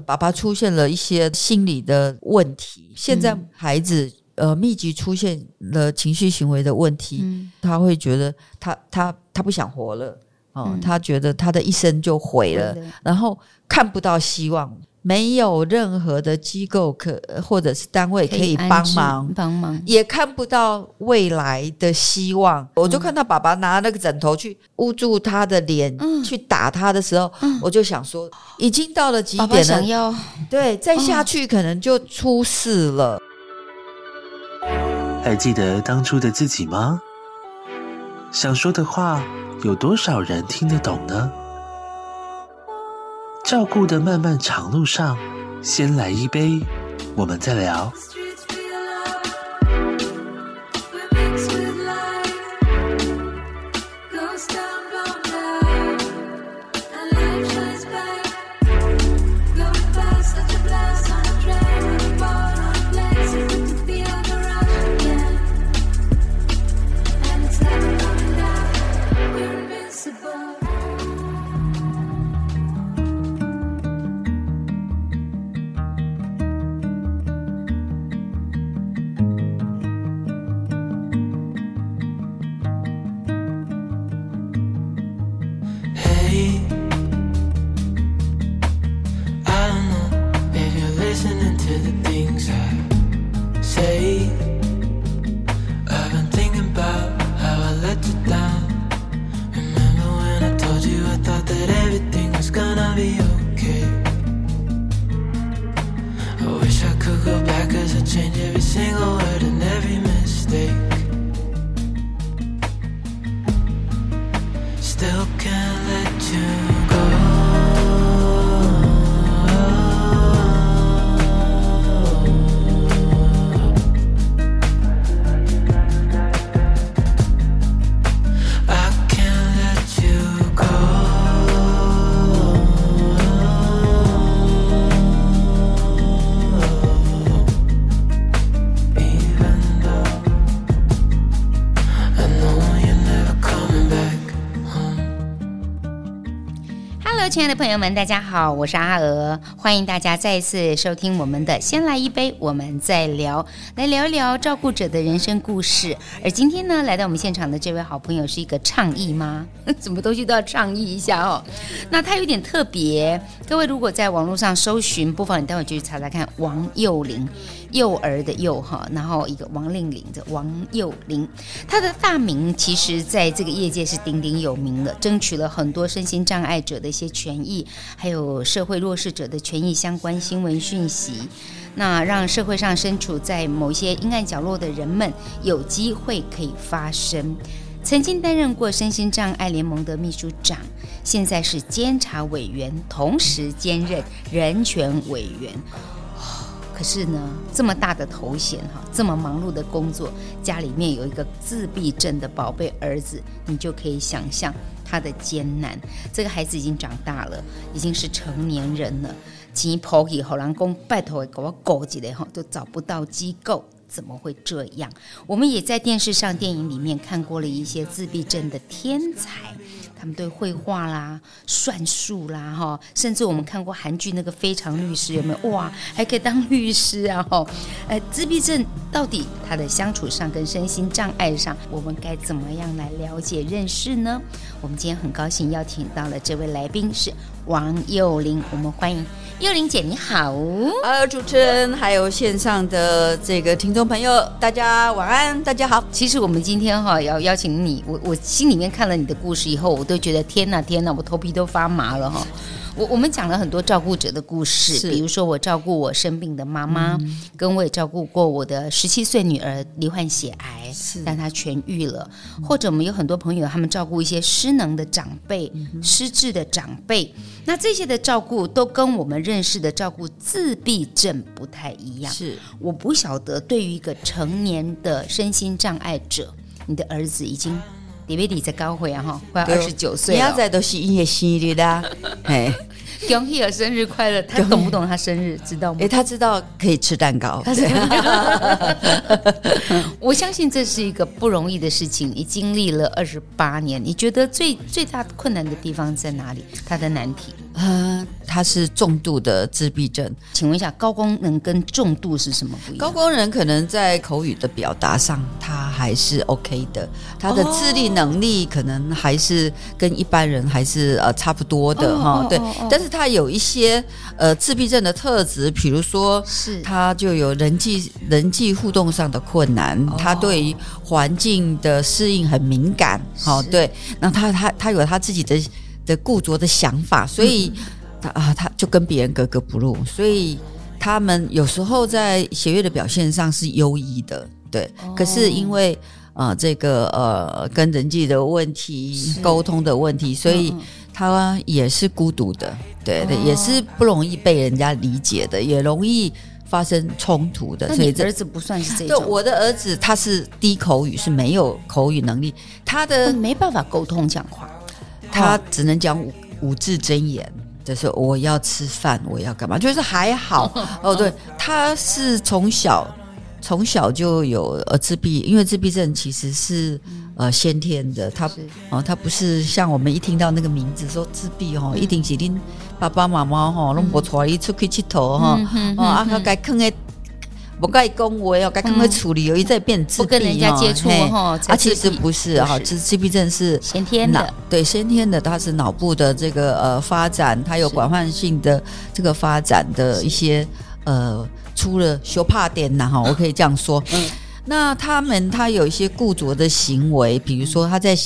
爸爸出现了一些心理的问题。现在孩子呃密集出现了情绪行为的问题，嗯、他会觉得他他他不想活了哦，嗯、他觉得他的一生就毁了，嗯、然后看不到希望。没有任何的机构可或者是单位可以帮忙，帮忙也看不到未来的希望。嗯、我就看到爸爸拿那个枕头去捂住他的脸，嗯、去打他的时候，嗯、我就想说，已经到了极点了。爸爸想要对，再下去可能就出事了。还记得当初的自己吗？想说的话，有多少人听得懂呢？照顾的漫漫长路上，先来一杯，我们再聊。亲爱的朋友们，大家好，我是阿娥，欢迎大家再一次收听我们的《先来一杯，我们再聊》，来聊一聊照顾者的人生故事。而今天呢，来到我们现场的这位好朋友是一个倡议吗？什么东西都要倡议一下哦。那他有点特别，各位如果在网络上搜寻，不妨你待会就去查查看，王幼龄。幼儿的幼哈，然后一个王令麟的王幼龄，他的大名其实在这个业界是鼎鼎有名的，争取了很多身心障碍者的一些权益，还有社会弱势者的权益相关新闻讯息，那让社会上身处在某些阴暗角落的人们有机会可以发声。曾经担任过身心障碍联盟的秘书长，现在是监察委员，同时兼任人权委员。可是呢，这么大的头衔哈，这么忙碌的工作，家里面有一个自闭症的宝贝儿子，你就可以想象他的艰难。这个孩子已经长大了，已经是成年人了。钱抛给后人公拜托给我搞起来哈，都找不到机构，怎么会这样？我们也在电视上、电影里面看过了一些自闭症的天才。他们对绘画啦、算术啦，哈，甚至我们看过韩剧那个《非常律师》，有没有？哇，还可以当律师啊！哈，哎，自闭症到底他的相处上跟身心障碍上，我们该怎么样来了解认识呢？我们今天很高兴邀请到了这位来宾是王幼玲，我们欢迎。幼玲姐，你好！呃，主持人还有线上的这个听众朋友，大家晚安，大家好。其实我们今天哈要邀请你，我我心里面看了你的故事以后，我都觉得天哪天哪，我头皮都发麻了哈。我我们讲了很多照顾者的故事，比如说我照顾我生病的妈妈，嗯、跟我也照顾过我的十七岁女儿罹患血癌，是但她痊愈了。嗯、或者我们有很多朋友，他们照顾一些失能的长辈、嗯、失智的长辈，那这些的照顾都跟我们认识的照顾自闭症不太一样。是，我不晓得对于一个成年的身心障碍者，你的儿子已经。李维迪在高会啊哈，快二十九岁了。你要在都是音乐系列的，哎，恭喜生日快乐！他懂不懂他生日？知道吗？哎，他知道可以吃蛋糕。我相信这是一个不容易的事情。你经历了二十八年，你觉得最最大困难的地方在哪里？他的难题？嗯，他是重度的自闭症。请问一下，高功能跟重度是什么不一样？高功能可能在口语的表达上，他还是 OK 的，他的自立能力可能还是跟一般人还是呃差不多的哈。对，但是他有一些呃自闭症的特质，比如说是他就有人际人际互动上的困难，他对于环境的适应很敏感。好，对，那他他他有他自己的。的固着的想法，所以他啊，他就跟别人格格不入，所以他们有时候在学业的表现上是优异的，对。哦、可是因为呃这个呃跟人际的问题、沟通的问题，所以他也是孤独的，对对，哦、也是不容易被人家理解的，也容易发生冲突的。所以儿子不算是这种。对，我的儿子他是低口语，是没有口语能力，他的没办法沟通讲话。他只能讲五五字真言，就是我要吃饭，我要干嘛，就是还好 哦。对，他是从小从小就有呃自闭，因为自闭症其实是呃先天的，他哦他不是像我们一听到那个名字说自闭哦，一定是恁爸爸妈妈哈拢无带伊出去佚佗哈，哦啊他该坑的。不该恭维哦，该赶快处理，有一再变自闭，不跟人家接触哈。啊，其实不是哈，其实自闭症是先天的，对，先天的，它是脑部的这个呃发展，它有广泛性的这个发展的一些呃，出了羞怕点呐哈，我可以这样说。嗯，那他们他有一些固着的行为，比如说他在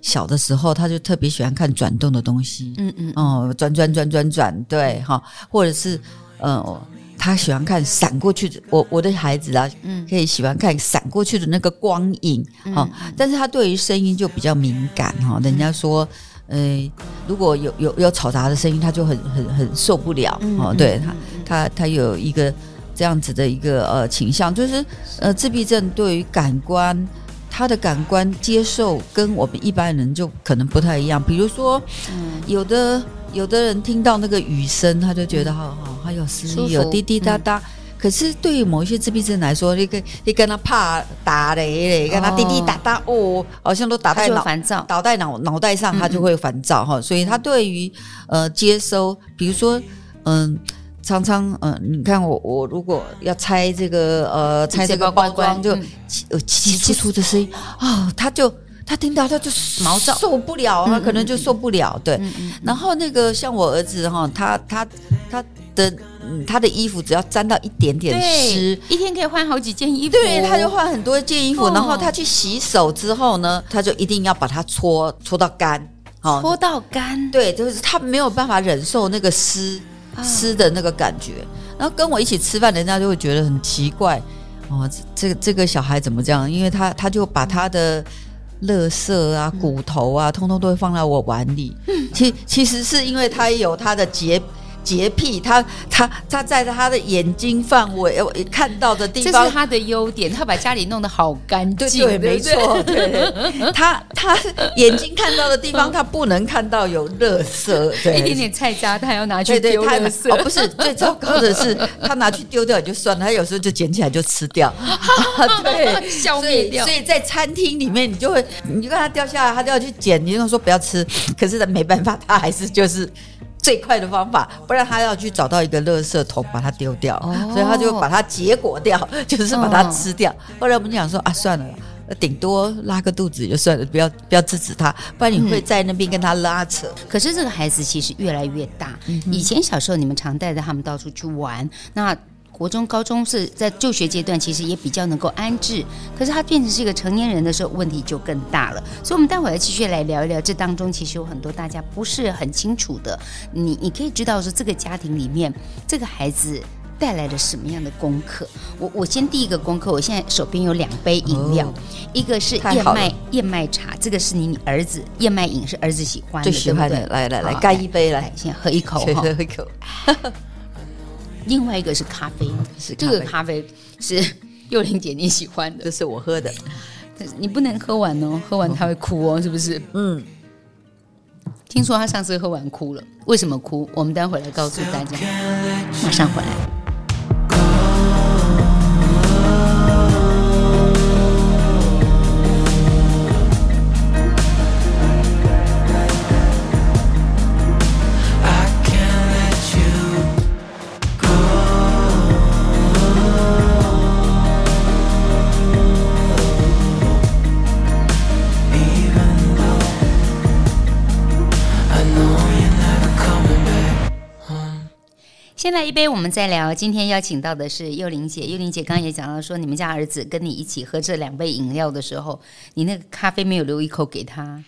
小的时候，他就特别喜欢看转动的东西，嗯嗯，哦，转转转转转，对哈，或者是呃。他喜欢看闪过去的，我我的孩子啊，嗯，可以喜欢看闪过去的那个光影，哈、嗯，但是他对于声音就比较敏感，哈，人家说，呃，如果有有有嘈杂的声音，他就很很很受不了，哦、嗯，对他他他有一个这样子的一个呃倾向，就是呃自闭症对于感官，他的感官接受跟我们一般人就可能不太一样，比如说，嗯，有的。有的人听到那个雨声，他就觉得好好，还有诗意，有滴滴答答。可是对于某一些自闭症来说，你跟你跟他怕打雷嘞，跟他滴滴答答哦，好像都打在脑烦躁，倒在脑脑袋上，他就会烦躁哈。所以他对于呃接收，比如说嗯，常常嗯，你看我我如果要拆这个呃拆这个包装，就呃起起出的声音啊，他就。他听到他就毛躁，受不了，他可能就受不了。对，然后那个像我儿子哈，他他他的他的衣服只要沾到一点点湿，一天可以换好几件衣服。对，他就换很多件衣服。然后他去洗手之后呢，他就一定要把它搓搓到干，搓到干。对，就是他没有办法忍受那个湿湿的那个感觉。然后跟我一起吃饭，人家就会觉得很奇怪哦，这个这个小孩怎么这样？因为他他就把他的。垃圾啊，骨头啊，通通都会放在我碗里。其其实是因为他有他的洁洁癖，他他他在他的眼睛范围我看到的地方，这是他的优点。他把家里弄得好干净，对，没错，对。他他眼睛看到的地方，他不能看到有垃圾，对，一点点菜渣，他要拿去丢垃圾。哦，不是，最糟糕的是，他拿去丢掉也就算了，他有时候就捡起来就吃掉，对，消灭掉。所以在餐厅里面，你就会，你就看他掉下来，他就要去捡，你就说不要吃，可是他没办法，他还是就是。最快的方法，不然他要去找到一个垃圾桶把它丢掉，哦、所以他就把它结果掉，就是把它吃掉。哦、后来我们讲说啊，算了，顶多拉个肚子就算了，不要不要制止他，不然你会在那边跟他拉扯。嗯、可是这个孩子其实越来越大，嗯、以前小时候你们常带着他们到处去玩，那。国中、高中是在就学阶段，其实也比较能够安置。可是他变成是一个成年人的时候，问题就更大了。所以，我们待会儿要继续来聊一聊，这当中其实有很多大家不是很清楚的。你，你可以知道说，这个家庭里面，这个孩子带来了什么样的功课。我，我先第一个功课，我现在手边有两杯饮料，哦、一个是燕麦燕麦茶，这个是你儿子燕麦饮，是儿子喜欢的，最喜欢的。对对来来来，干一杯来，来，先喝一口，喝一口。另外一个是咖啡，是这个咖啡是幼玲姐你喜欢的，这是我喝的，你不能喝完哦，喝完他会哭哦，是不是？嗯，听说他上次喝完哭了，为什么哭？我们待会来告诉大家，马上回来。先来一杯，我们再聊。今天邀请到的是幼玲姐，幼玲姐刚刚也讲到说，你们家儿子跟你一起喝这两杯饮料的时候，你那个咖啡没有留一口给他，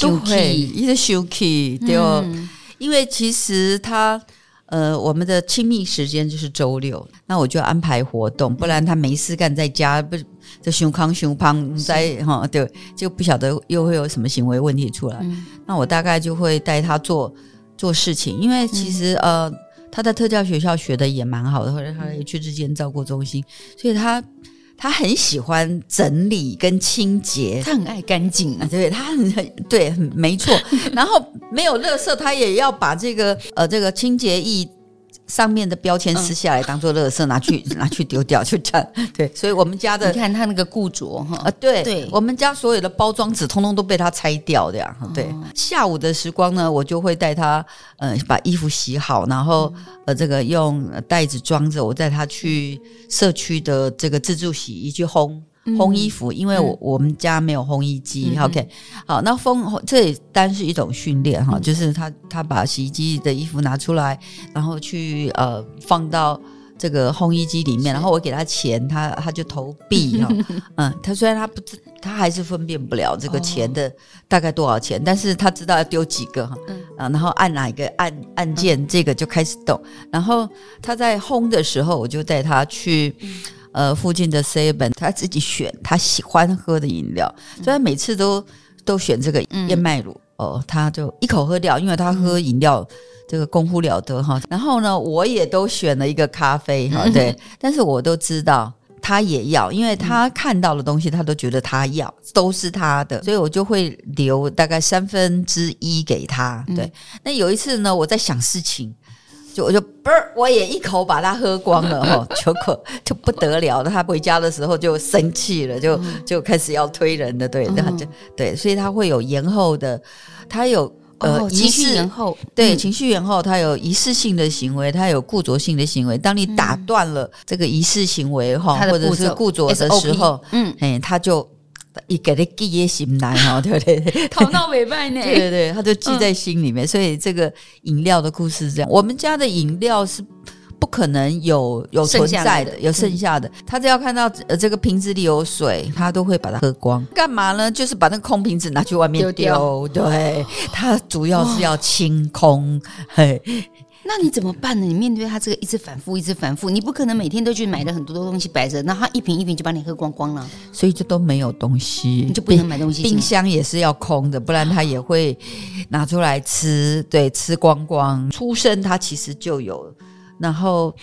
都会一直休气，对哦，嗯、因为其实他呃，我们的亲密时间就是周六，那我就安排活动，不然他没事干在家，不就胸康胸胖在哈，对，就不晓得又会有什么行为问题出来。嗯、那我大概就会带他做做事情，因为其实、嗯、呃。他在特教学校学的也蛮好的，后来他也去日间照顾中心，所以他他很喜欢整理跟清洁，他很爱干净啊，对，他很对，没错。然后没有垃圾，他也要把这个呃这个清洁液。上面的标签撕下来当做垃圾拿去 拿去丢掉，就这样。对，所以我们家的你看他那个固着哈啊，对对，我们家所有的包装纸通通都被他拆掉的呀。对，下午的时光呢，我就会带他呃把衣服洗好，然后呃这个用袋子装着，我带他去社区的这个自助洗衣去烘。烘衣服，因为我我们家没有烘衣机。嗯、OK，好，那烘这也单是一种训练哈，嗯、就是他他把洗衣机的衣服拿出来，然后去呃放到这个烘衣机里面，然后我给他钱，他他就投币 哈，嗯，他虽然他不知，他还是分辨不了这个钱的大概多少钱，哦、但是他知道要丢几个哈，嗯、啊，然后按哪一个按按键，嗯、这个就开始动，然后他在烘的时候，我就带他去。嗯呃，附近的 seven，他自己选他喜欢喝的饮料，所以他每次都都选这个燕麦乳、嗯、哦，他就一口喝掉，因为他喝饮料这个功夫了得哈。然后呢，我也都选了一个咖啡哈，对，但是我都知道他也要，因为他看到的东西他都觉得他要，都是他的，所以我就会留大概三分之一给他。对，那有一次呢，我在想事情。就我就我也一口把它喝光了哈，结果就不得了了。他回家的时候就生气了，就就开始要推人的，对，他就对，所以他会有延后的，他有呃情绪延后，对，情绪延后，他有仪式性的行为，他有固着性的行为。当你打断了这个仪式行为哈，或者是固着的时候，嗯，哎，他就。一给他记在心来哈，对不对？头脑未败呢？对对对，他就记在心里面。嗯、所以这个饮料的故事是这样：我们家的饮料是不可能有有存在的，有剩下的。嗯、他只要看到呃这个瓶子里有水，他都会把它喝光。干嘛呢？就是把那个空瓶子拿去外面丢掉。对，他主要是要清空。哦、嘿。那你怎么办呢？你面对他这个一直反复，一直反复，你不可能每天都去买了很多的东西摆着，那他一瓶一瓶就把你喝光光了，所以就都没有东西，你就不能买东西。冰箱也是要空的，不然他也会拿出来吃，对，吃光光。出生他其实就有，然后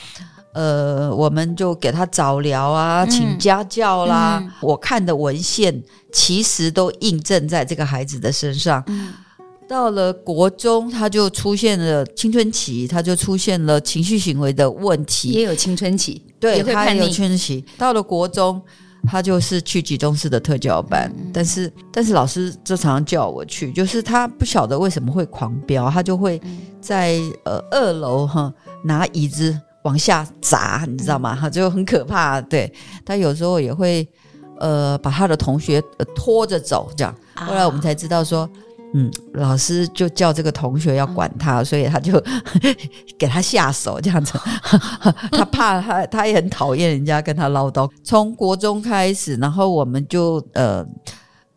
呃，我们就给他早疗啊，请家教啦。嗯、我看的文献其实都印证在这个孩子的身上。嗯到了国中，他就出现了青春期，他就出现了情绪行为的问题，也有青春期，对，他也有青春期。到了国中，他就是去集中式的特教班，嗯、但是但是老师就常常叫我去，就是他不晓得为什么会狂飙，他就会在呃二楼哈拿椅子往下砸，你知道吗？他就很可怕。对，他有时候也会呃把他的同学拖着走，这样。后来我们才知道说。嗯，老师就叫这个同学要管他，嗯、所以他就 给他下手这样子。他怕他，他也很讨厌人家跟他唠叨。从国中开始，然后我们就呃，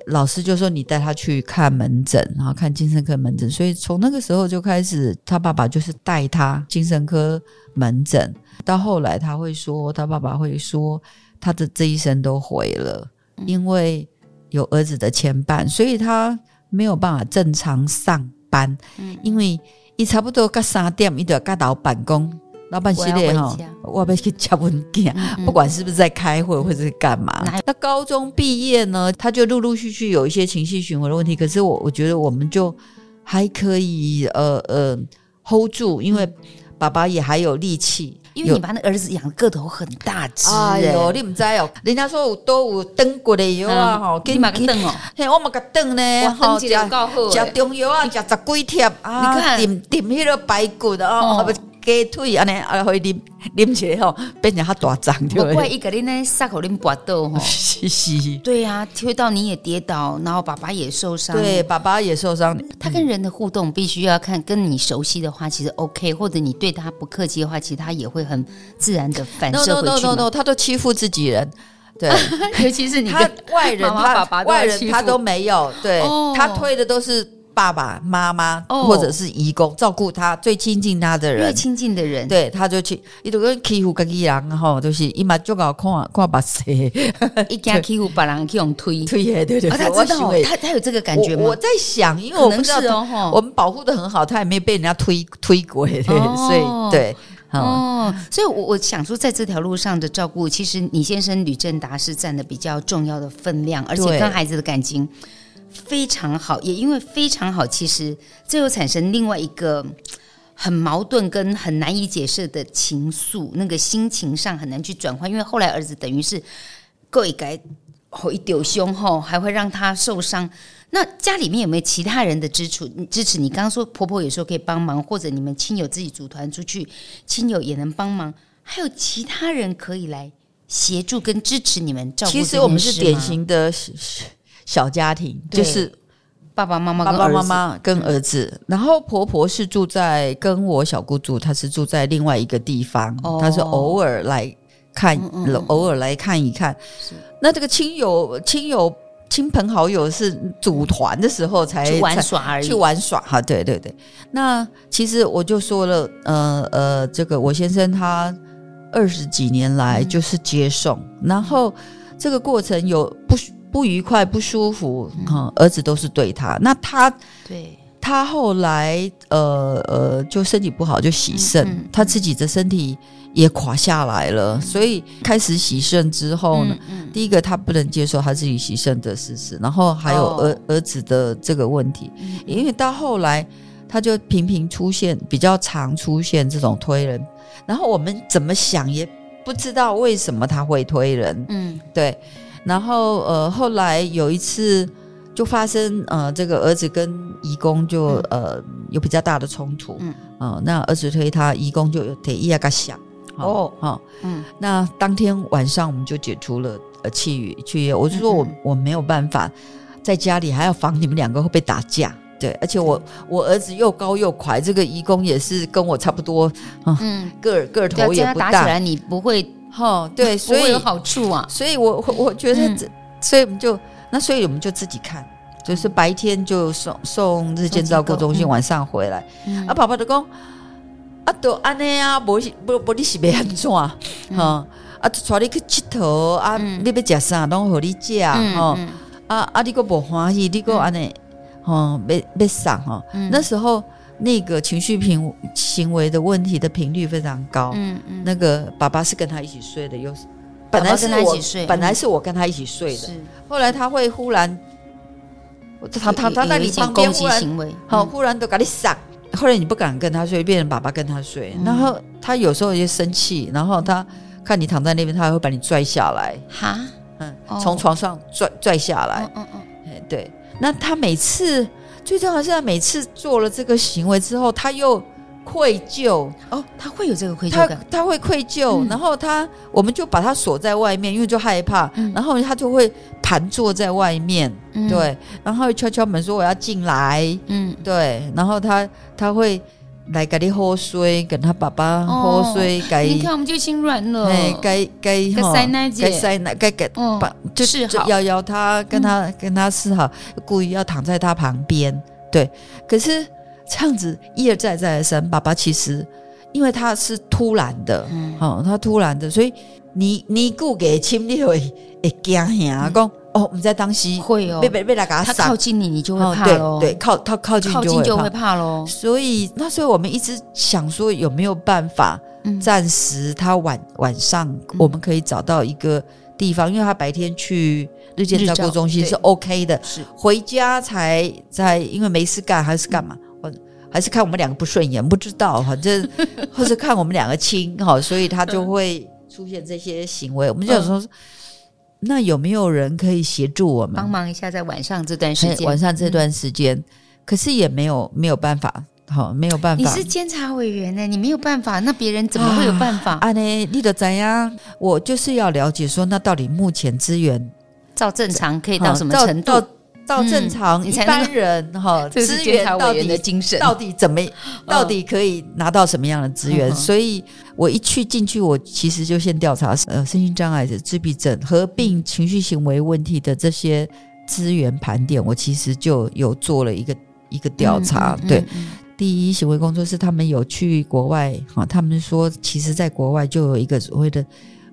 老师就说你带他去看门诊，然后看精神科门诊。所以从那个时候就开始，他爸爸就是带他精神科门诊。到后来他会说，他爸爸会说，他的这一生都毁了，因为有儿子的牵绊，所以他。没有办法正常上班，嗯、因为一差不多到三点，一定要到老板讲，老板系列哈，我要去加文件，嗯嗯、不管是不是在开会或者是干嘛。嗯、那高中毕业呢，他就陆陆续续有一些情绪循环的问题，可是我我觉得我们就还可以呃呃 hold 住，因为爸爸也还有力气。因为你把那儿子养的个头很大只，哎呦，你唔知哦，人家说有都有炖过的药啊，吼，给你买个炖哦，嘿，我买个炖呢，好吃，吃中药啊，吃中药啊，吃十几贴啊，你看，点点迄个排骨的哦，鸡腿安尼啊，会啉啉起来吼，变成较大张，对不对？一个人呢，伤口恁搏斗吼，是是，对呀、啊，推到你也跌倒，然后爸爸也受伤，对，爸爸也受伤。他跟人的互动必须要看，跟你熟悉的话，其实 OK，或者你对他不客气的话，其实他也会很自然的反射回去 no, no no no no，他都欺负自己人，对，尤其是你他外人，他爸爸外人他都没有，对、哦、他推的都是。爸爸妈妈或者是义工照顾他最亲近他的人，最亲近的人，对，他就去一都跟欺负个伊人哈，就是一马就搞看看把谁，一家欺负把人去用推。推，对对，他知道他他有这个感觉吗？我在想，因为我不知道哦，我们保护的很好，他也没有被人家推推过，对，所以对哦，所以我我想说，在这条路上的照顾，其实你先生吕正达是占的比较重要的分量，而且跟孩子的感情。非常好，也因为非常好，其实这又产生另外一个很矛盾跟很难以解释的情愫，那个心情上很难去转换。因为后来儿子等于是过一改吼一丢胸后，还会让他受伤。那家里面有没有其他人的支持？支持你刚刚说婆婆有时候可以帮忙，或者你们亲友自己组团出去，亲友也能帮忙，还有其他人可以来协助跟支持你们照顾。其实我们是典型的。小家庭就是爸爸妈妈、爸爸妈妈跟儿子，然后婆婆是住在跟我小姑住，她是住在另外一个地方，她是偶尔来看，偶尔来看一看。那这个亲友、亲友、亲朋好友是组团的时候才去玩耍而已，去玩耍哈。对对对，那其实我就说了，呃呃，这个我先生他二十几年来就是接送，然后这个过程有不。不愉快、不舒服，哈、嗯，儿子都是对他。那他对。他后来，呃呃，就身体不好，就洗肾、嗯嗯，他自己的身体也垮下来了。嗯、所以开始洗肾之后呢、第一个他不能接受他自己洗肾的事实，然后还有儿、哦、儿子的这个问题，因为到后来他就频频出现，比较常出现这种推人，然后我们怎么想也不知道为什么他会推人，嗯，对。然后呃，后来有一次就发生呃，这个儿子跟义工就、嗯、呃有比较大的冲突，嗯，呃、那儿子推他，义工就有提议要个想哦，哦，嗯，那当天晚上我们就解除了呃契约契约，我就说我、嗯、我没有办法在家里还要防你们两个会被打架，对，而且我我儿子又高又快，这个义工也是跟我差不多，呃、嗯，个儿个头也不大，打起来你不会。哈，对，所以有好处啊，所以我我觉得这，所以我们就那，所以我们就自己看，就是白天就送送日间照顾中心，晚上回来。啊，爸爸就讲，啊，都安尼啊，不不不，你是要安怎啊？哈，啊，带你去佚佗啊，你要吃啥，拢和你讲哈。啊啊，你个不欢喜，你个安尼，哦，要要送哈。那时候。那个情绪平行为的问题的频率非常高。嗯嗯，那个爸爸是跟他一起睡的，又是本来是我爸爸跟他一起睡，本来是我跟他一起睡的。嗯、后来他会忽然，他他他在你旁边忽然，好、嗯、忽然都给你闪。后来你不敢跟他睡，变成爸爸跟他睡。嗯、然后他有时候也生气，然后他看你躺在那边，他还会把你拽下来。哈，嗯，从床上拽拽下来。嗯嗯嗯，对。那他每次。最重要的是，他每次做了这个行为之后，他又愧疚。哦，他会有这个愧疚感，他，他会愧疚，嗯、然后他我们就把他锁在外面，因为就害怕，嗯、然后他就会盘坐在外面，嗯、对，然后敲敲门说我要进来，嗯，对，然后他他会。来给你喝水，跟他爸爸喝水，你看我们就心软了。哎，给给哈，该塞奶，该给把就是摇摇他，跟他、嗯、跟他示好，故意要躺在他旁边。对，可是这样子一而再再而三，爸爸其实因为他是突然的，嗯，哦，他突然的，所以你你顾给亲你会会惊吓讲。哦，我们在当西会哦，被被被他给他，他靠近你，你就会怕喽、哦。对对，靠他靠近就会怕喽。所以那所以我们一直想说，有没有办法暂时他晚晚上我们可以找到一个地方，嗯、因为他白天去日间照顾中心是 OK 的，是回家才在因为没事干还是干嘛？或、嗯、还是看我们两个不顺眼，不知道，反正或是看我们两个亲哈，所以他就会出现这些行为。我们就想说。嗯那有没有人可以协助我们帮忙一下，在晚上这段时间，晚上这段时间，嗯、可是也没有没有办法。好，没有办法。你是监察委员呢，你没有办法，那别人怎么会有办法？啊，呢，你的怎样？我就是要了解说，那到底目前资源照正常可以到什么程度？照正常，一般人 哈资源到底到底怎么，到底可以拿到什么样的资源？所以我一去进去，我其实就先调查呃身心障碍的自闭症合并情绪行为问题的这些资源盘点，我其实就有做了一个一个调查。对，第一行为工作室他们有去国外哈，他们说其实在国外就有一个所谓的。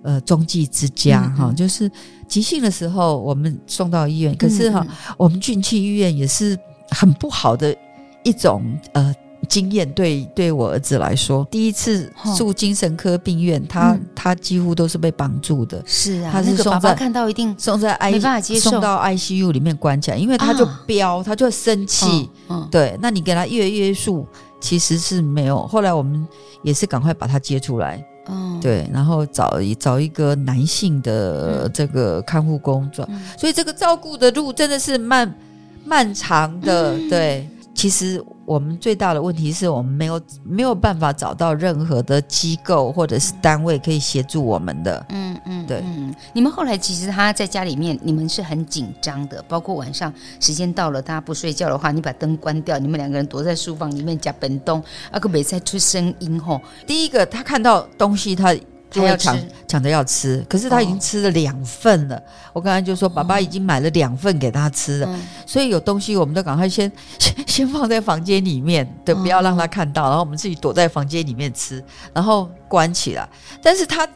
呃，中继之家哈、就是急性的时候我们送到医院，可是哈，我们进去医院也是很不好的一种呃经验。对，对我儿子来说，第一次住精神科病院，他、嗯、他几乎都是被绑住的。是啊，他是送在、那个、爸爸看到一定送在 I 没办法接受，送到 ICU 里面关起来，因为他就飙，啊、他就生气、嗯嗯。对，那你给他约约束，其实是没有。后来我们也是赶快把他接出来。嗯，对，然后找一找一个男性的这个看护工作、嗯，所以这个照顾的路真的是漫漫长的。嗯、对，其实我们最大的问题是我们没有没有办法找到任何的机构或者是单位可以协助我们的。嗯嗯，对嗯。你们后来其实他在家里面，你们是很紧张的，包括晚上时间到了，大家不睡觉的话，你把灯关掉，你们两个人躲在书房里面夹本东，阿个没再出声音吼。第一个，他看到东西，他就要抢抢着要吃，可是他已经吃了两份了。哦、我刚才就说，爸爸已经买了两份给他吃了，嗯、所以有东西我们都赶快先先先放在房间里面，对，不要让他看到，然后我们自己躲在房间里面吃，然后关起来。但是他。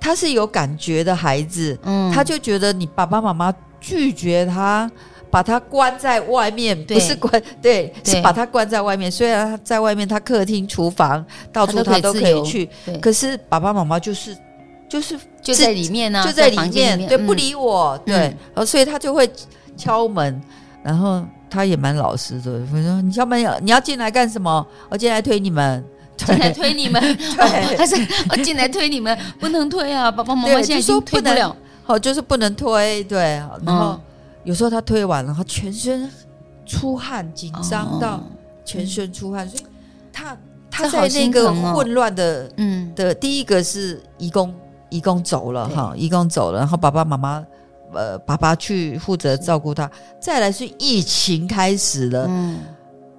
他是有感觉的孩子，嗯，他就觉得你爸爸妈妈拒绝他，把他关在外面，不是关，对，对，是把他关在外面。虽然他在外面，他客厅、厨房到处他都可以去，可是爸爸妈妈就是就是就在里面呢、啊，就在里面，对，嗯、不理我，对，然、嗯、后所以他就会敲门，然后他也蛮老实的，我说你敲门，你要进来干什么？我进来推你们。进来推你们，对，他 是我进来推你们，不能推啊！爸爸妈妈现在已经推不了，好，就是不能推，对。然后有时候他推完了，他全身出汗，紧张到全身出汗，所以他他在那个混乱的，嗯，的第一个是义工，义工走了哈，义工走了，然后爸爸妈妈呃，爸爸去负责照顾他，再来是疫情开始了，嗯。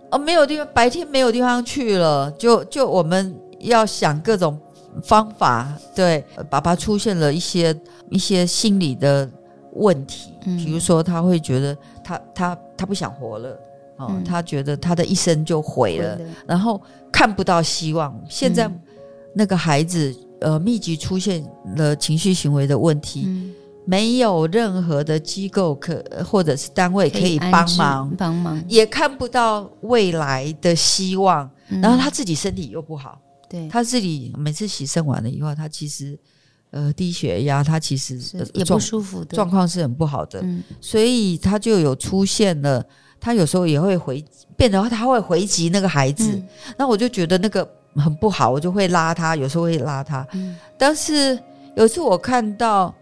哦，没有地方，白天没有地方去了，就就我们要想各种方法。对，爸爸出现了一些一些心理的问题，嗯，比如说他会觉得他他他不想活了，哦，嗯，他觉得他的一生就毁了，然后看不到希望。现在那个孩子呃密集出现了情绪行为的问题。嗯。没有任何的机构可或者是单位可以帮忙，帮忙。也看不到未来的希望。嗯、然后他自己身体又不好，对。他自己每次洗肾完了以后，他其实呃低血压，他其实也不舒服的，状况是很不好的。嗯，所以他就有出现了，他有时候也会回变得他会回击那个孩子。嗯、那我就觉得那个很不好，我就会拉他，有时候会拉他。嗯、但是有一次我看到。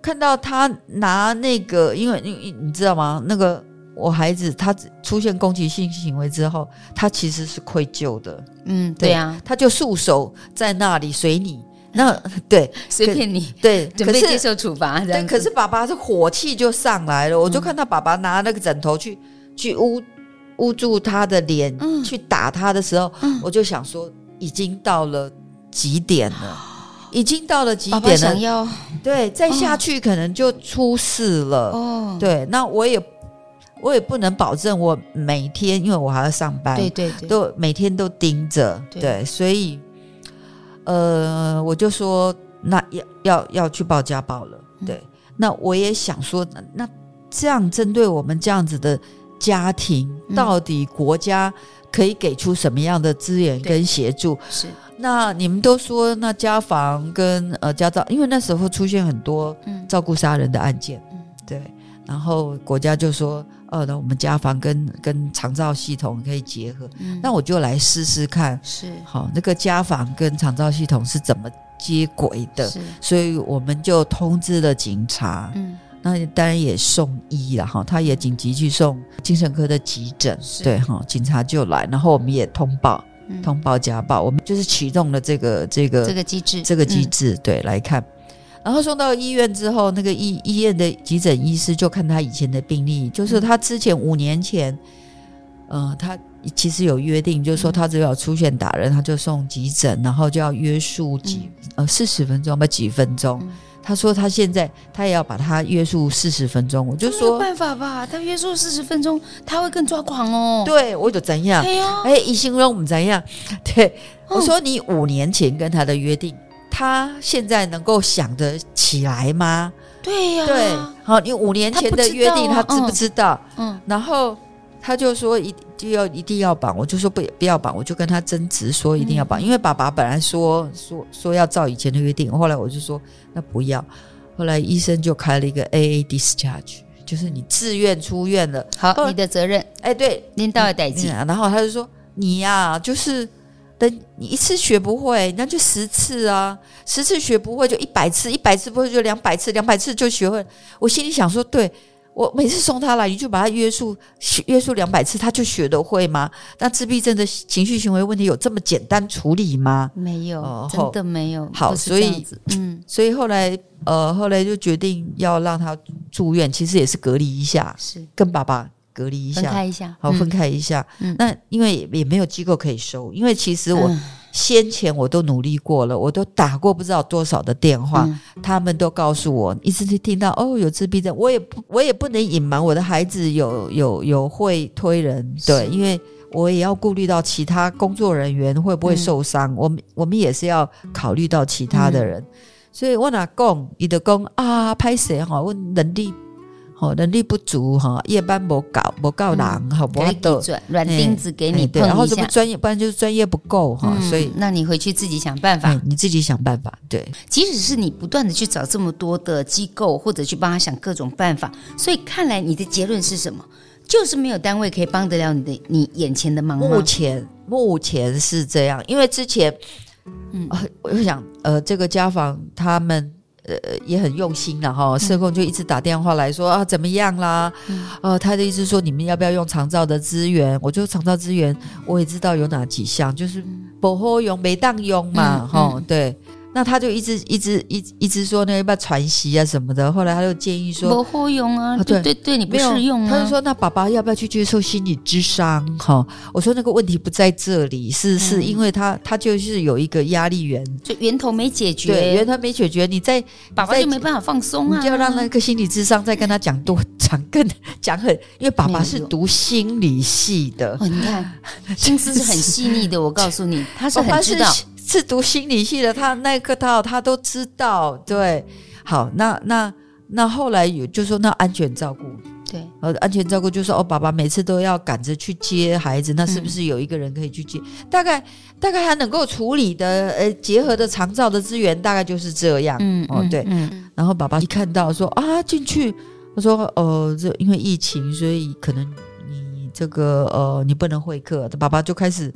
看到他拿那个，因为你你知道吗？那个我孩子他出现攻击性行为之后，他其实是愧疚的。嗯，对呀、啊，他就束手在那里随你。那对，随便你。对，准备接受处罚。对，可是爸爸这火气就上来了。嗯、我就看到爸爸拿那个枕头去去捂捂住他的脸、嗯，去打他的时候，嗯、我就想说，已经到了极点了。已经到了极点了，爸爸想要对，再下去可能就出事了。哦，对，那我也我也不能保证我每天，因为我还要上班，对对对，都每天都盯着，对，所以呃，我就说那要要要去报家暴了。对，嗯、那我也想说，那这样针对我们这样子的家庭，嗯、到底国家可以给出什么样的资源跟协助？是。那你们都说，那家访跟呃家照，因为那时候出现很多照顾杀人的案件，嗯，对，然后国家就说，哦，那我们家访跟跟长照系统可以结合，嗯，那我就来试试看，是好，那个家访跟长照系统是怎么接轨的？是，所以我们就通知了警察，嗯，那当然也送医了哈，他也紧急去送精神科的急诊，对哈，警察就来，然后我们也通报，嗯、通报家暴，我们就是启动了这个这个这个机制，这个机制、嗯、对来看，然后送到医院之后，那个医医院的急诊医师就看他以前的病历，就是他之前五年前，呃，他其实有约定，就是说他只要出现打人，他就送急诊，然后就要约束几、嗯、呃四十分钟吧，几分钟。嗯他说他现在他也要把他约束四十分钟，我就说没有办法吧，他约束四十分钟，他会更抓狂哦。对，我就怎样？哎一心让我们怎样？对，我说你五年前跟他的约定，他现在能够想得起来吗？对呀，对，好，你五年前的约定他知不知道？嗯，然后他就说一。就要一定要绑，我就说不不要绑，我就跟他争执说一定要绑，嗯、因为爸爸本来说说说要照以前的约定，后来我就说那不要，后来医生就开了一个 AA discharge，就是你自愿出院了，好，你的责任，哎，对，领导代志，然后他就说你呀、啊，就是等你一次学不会，那就十次啊，十次学不会就一百次，一百次不会就两百次，两百次就学会。我心里想说，对。我每次送他来，你就把他约束约束两百次，他就学得会吗？那自闭症的情绪行为问题有这么简单处理吗？没有，哦、真的没有。好，所以嗯，所以后来呃，后来就决定要让他住院，其实也是隔离一下，是跟爸爸隔离一下，分开一下，好，分开一下。嗯，那因为也没有机构可以收，因为其实我。嗯。先前我都努力过了，我都打过不知道多少的电话，嗯、他们都告诉我，一直听到哦有自闭症，我也不我也不能隐瞒我的孩子有有有会推人，对，是。因为我也要顾虑到其他工作人员会不会受伤，嗯、我们我们也是要考虑到其他的人，嗯、所以我哪讲，伊就讲啊，拍谁哈，我能力。哦，能力不足哈，夜班不搞，不够人，好不好？软钉子给你碰一下，对，然后什么专业，不然就是专业不够哈，嗯、所以那你回去自己想办法，你自己想办法。对，即使是你不断的去找这么多的机构，或者去帮他想各种办法，所以看来你的结论是什么？就是没有单位可以帮得了你的你眼前的忙。目前目前是这样，因为之前，嗯，呃、我就想，呃，这个家访他们。呃，也很用心了哈，社工就一直打电话来说啊，怎么样啦？嗯、呃，他的意思说你们要不要用长照的资源？我就长照资源，我也知道有哪几项，就是不好用没当用嘛，哈、对。那他就一直一直一直一直说那要不要传习啊什么的，后来他就建议说不好用啊，对对对，你不适用啊。他就说那爸爸要不要去接受心理智商？哈，我说那个问题不在这里，是是因为他他就是有一个压力源，就源头没解决，对，源头没解决，你在爸爸就没办法放松啊，你就要让那个心理智商再跟他讲多讲更讲很，因为爸爸是读心理系的，哦，你看心思是很细腻的，我告诉你，他是很知道。是读心理系的，他那个套他都知道。对，好，那那那后来有就说那安全照顾，对，呃，安全照顾就说哦，爸爸每次都要赶着去接孩子，那是不是有一个人可以去接？嗯、大概大概他能够处理的，呃，结合的长照的资源大概就是这样。嗯，哦，对，嗯，然后爸爸一看到说啊进去，他说呃，这因为疫情，所以可能你这个呃你不能会客，爸爸就开始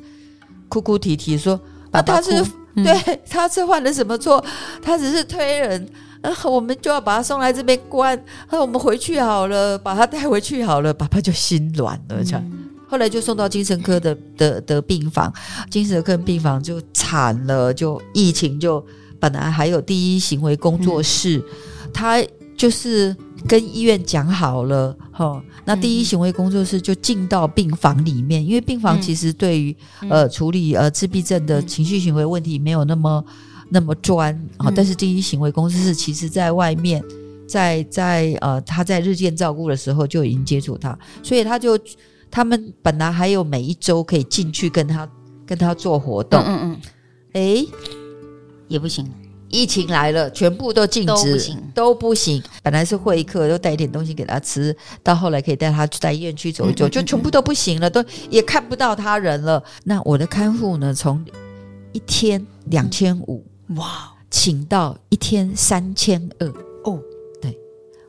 哭哭啼啼说。爸爸他是对，他是犯了什么错？他只是推人，然后我们就要把他送来这边关。那我们回去好了，把他带回去好了。爸爸就心软了，这样。后来就送到精神科的的的病房，精神科病房就惨了，就疫情就本来还有第一行为工作室，他就是。跟医院讲好了，哈，那第一行为工作室就进到病房里面，因为病房其实对于、嗯、呃处理呃自闭症的情绪行为问题没有那么那么专啊，嗯、但是第一行为工作室其实在外面，在在呃他在日间照顾的时候就已经接触他，所以他就他们本来还有每一周可以进去跟他跟他做活动，嗯嗯，哎、嗯，也不行。疫情来了，全部都禁止，都不行。本来是会客，都带一点东西给他吃，到后来可以带他去在医院去走一走，嗯嗯嗯，就全部都不行了，都也看不到他人了。那我的看护呢？从一天两千五，哇，请到一天三千二。哦，对，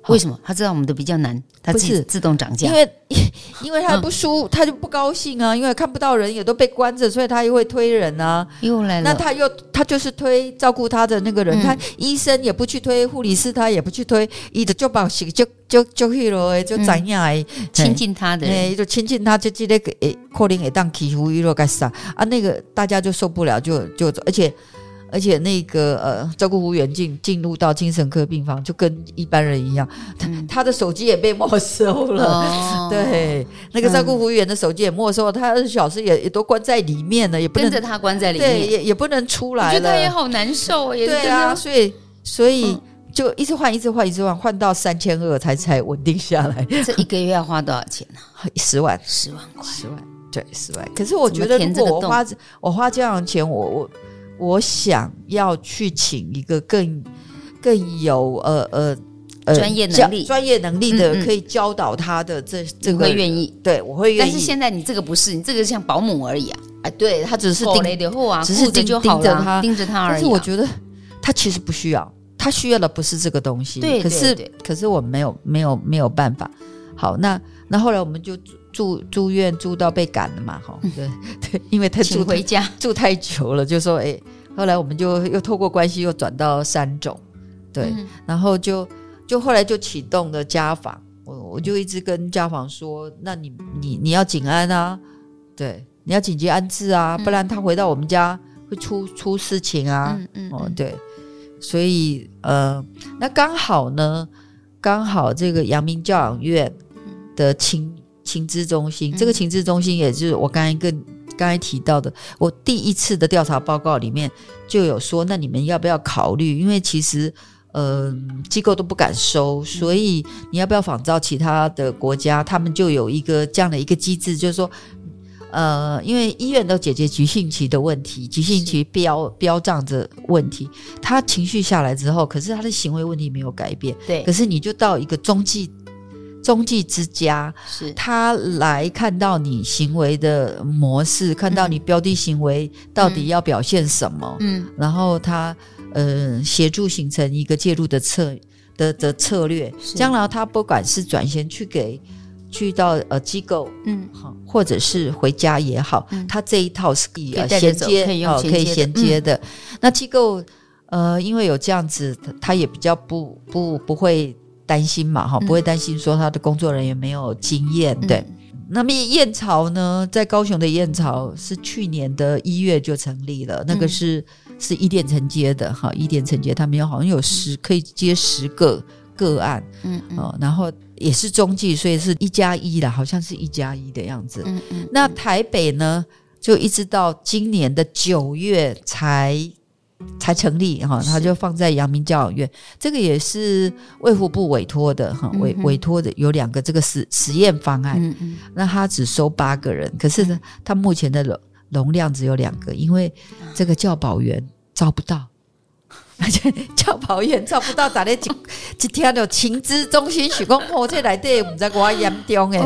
为什么？他知道我们的比较难，他自己自动涨价，因为 因为他不输，他就不高兴啊，因为看不到人，也都被关着，所以他又会推人啊。又来了，那他又他就是推照顾他的那个人，他医生也不去推，护理师他也不去推，一直就把就就就去了，就怎样来亲近他的，哎，就亲近他，就记得给可能给当欺负伊洛干啥啊？那个大家就受不了，就就而且。而且那个呃，照顾服务员进进入到精神科病房，就跟一般人一样，他、嗯、他的手机也被没收了。哦、对，那个照顾服务员的手机也没收了，他二十小时也也都关在里面了，也不能跟着他关在里面，对，也也不能出来了。我觉得他也好难受，也对啊，所以所以就一直换，一直换，一直换，换到三千二才才稳定下来。这一个月要花多少钱呢、啊？十万，十万块，十万，对，十万。可是我觉得，如果我花我花这样的钱，我我。我想要去请一个更更有呃呃呃专业能力、专业能力的，可以教导他的这这个会愿意，对我会愿意。但是现在你这个不是，你这个像保姆而已啊！哎，对他只是盯着，只是盯着他，盯着他而已。但是我觉得他其实不需要，他需要的不是这个东西。对，可是可是我没有没有没有办法。好，那那后来我们就。住住院住到被赶了嘛？哈，对 对，因为他住回家。住太久了，就说哎，后来我们就又透过关系又转到三种，对，嗯、然后就就后来就启动了家访，我我就一直跟家访说，那你你你要紧安啊，对，你要紧急安置啊，不然他回到我们家会出出事情啊，嗯嗯，哦对，所以呃，那刚好呢，刚好这个阳明教养院的亲。情资中心，这个情资中心也就是我刚才跟刚才提到的，我第一次的调查报告里面就有说，那你们要不要考虑？因为其实，嗯、呃，机构都不敢收，所以你要不要仿照其他的国家？他们就有一个这样的一个机制，就是说，呃，因为医院都解决急性期的问题，急性期标标涨的问题，他情绪下来之后，可是他的行为问题没有改变，对，可是你就到一个中继。中继之家是。他来看到你行为的模式，看到你标的行为到底要表现什么，嗯，然后他呃协助形成一个介入的策的的策略，将来他不管是转型去给去到呃机构，嗯，好，或者是回家也好，他这一套是可以衔接，哦，可以衔接的。那机构呃，因为有这样子，他也比较不不不会。担心嘛，哈，不会担心说他的工作人员没有经验，嗯、对。那么燕巢呢，在高雄的燕巢是去年的一月就成立了，那个是、嗯、是一店承接的，哈，一店承接他们有好像有十、嗯、可以接十个个案，嗯，嗯哦，然后也是中继，所以是一加一的，好像是一加一的样子。嗯嗯。那台北呢，就一直到今年的九月才。才成立哈，他就放在阳明教养院，这个也是卫福部委托的哈，委委托的有两个这个实实验方案，嗯嗯，那他只收八个人，可是呢，他目前的容容量只有两个，因为这个教保员招不到，而 且教保员招不到，打来几几天的情资中心许工破这来对，我们在国外严重哎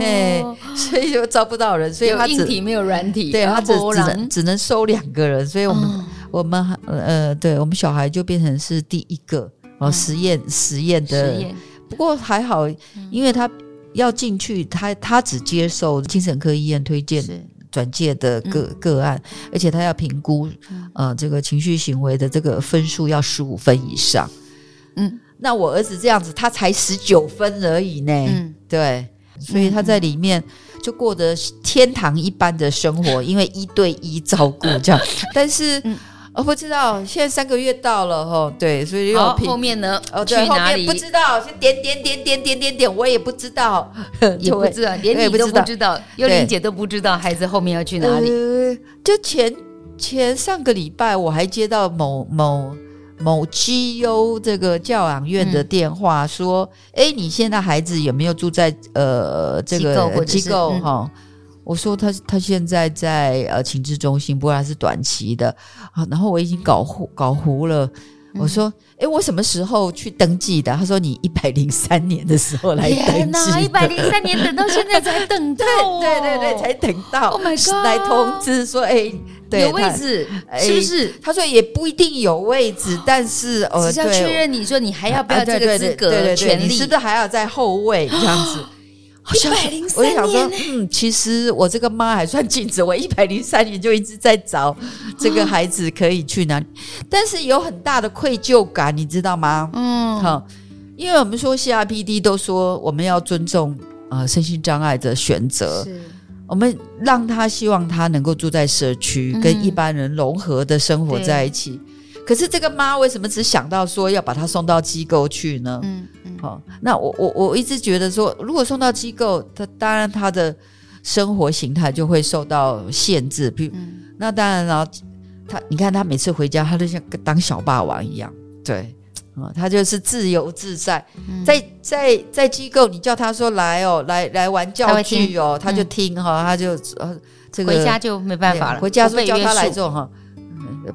哎，所以就招不到人，所以他只硬体没有软体，对他只只能只能收两个人，所以我们。哦我们呃，对我们小孩就变成是第一个哦，实验实验的。实验。不过还好，因为他要进去，他他只接受精神科医院推荐转介的个个案，而且他要评估呃这个情绪行为的这个分数要十五分以上。嗯，那我儿子这样子，他才十九分而已呢。嗯，对，所以他在里面就过得天堂一般的生活，因为一对一照顾这样，但是。我不知道，现在三个月到了哈，对，所以又好后面呢？哦，对，后面不知道，先点点点点点点点，我也不知道，也不知道，连你都不知道，幽灵姐都不知道孩子后面要去哪里。呃，就前前上个礼拜，我还接到某某某 GU 这个教养院的电话，说，哎，你现在孩子有没有住在呃这个机构哈？我说他他现在在呃情治中心，不过他是短期的啊。然后我已经搞糊搞糊了。我说，哎、嗯，我什么时候去登记的？他说你一百零三年的时候来登记。一百零三年等到现在才等到，哦，对对对对，才等到。Oh my god！来通知说，哎，对，有位置是不是？他说也不一定有位置，但是呃，只要确认你说你还要不要这个资格、权利，你是不是还要在后位这样子？一百零三年，我就想说，嗯，其实我这个妈还算尽职，我一百零三年就一直在找这个孩子可以去哪里，但是有很大的愧疚感，你知道吗？嗯，好，因为我们说 CRPD 都说我们要尊重呃身心障碍的选择，我们让他希望他能够住在社区，跟一般人融合的生活在一起。可是这个妈为什么只想到说要把他送到机构去呢？嗯那我我我一直觉得说，如果送到机构，他当然他的生活形态就会受到限制。比如，嗯、那当然了，他你看他每次回家，他都像当小霸王一样，对，啊，他就是自由自在。嗯、在在在机构，你叫他说来哦，来来玩教具哦，他，他就听哈，嗯、他就呃这个回家就没办法了，回家说叫他来做哈。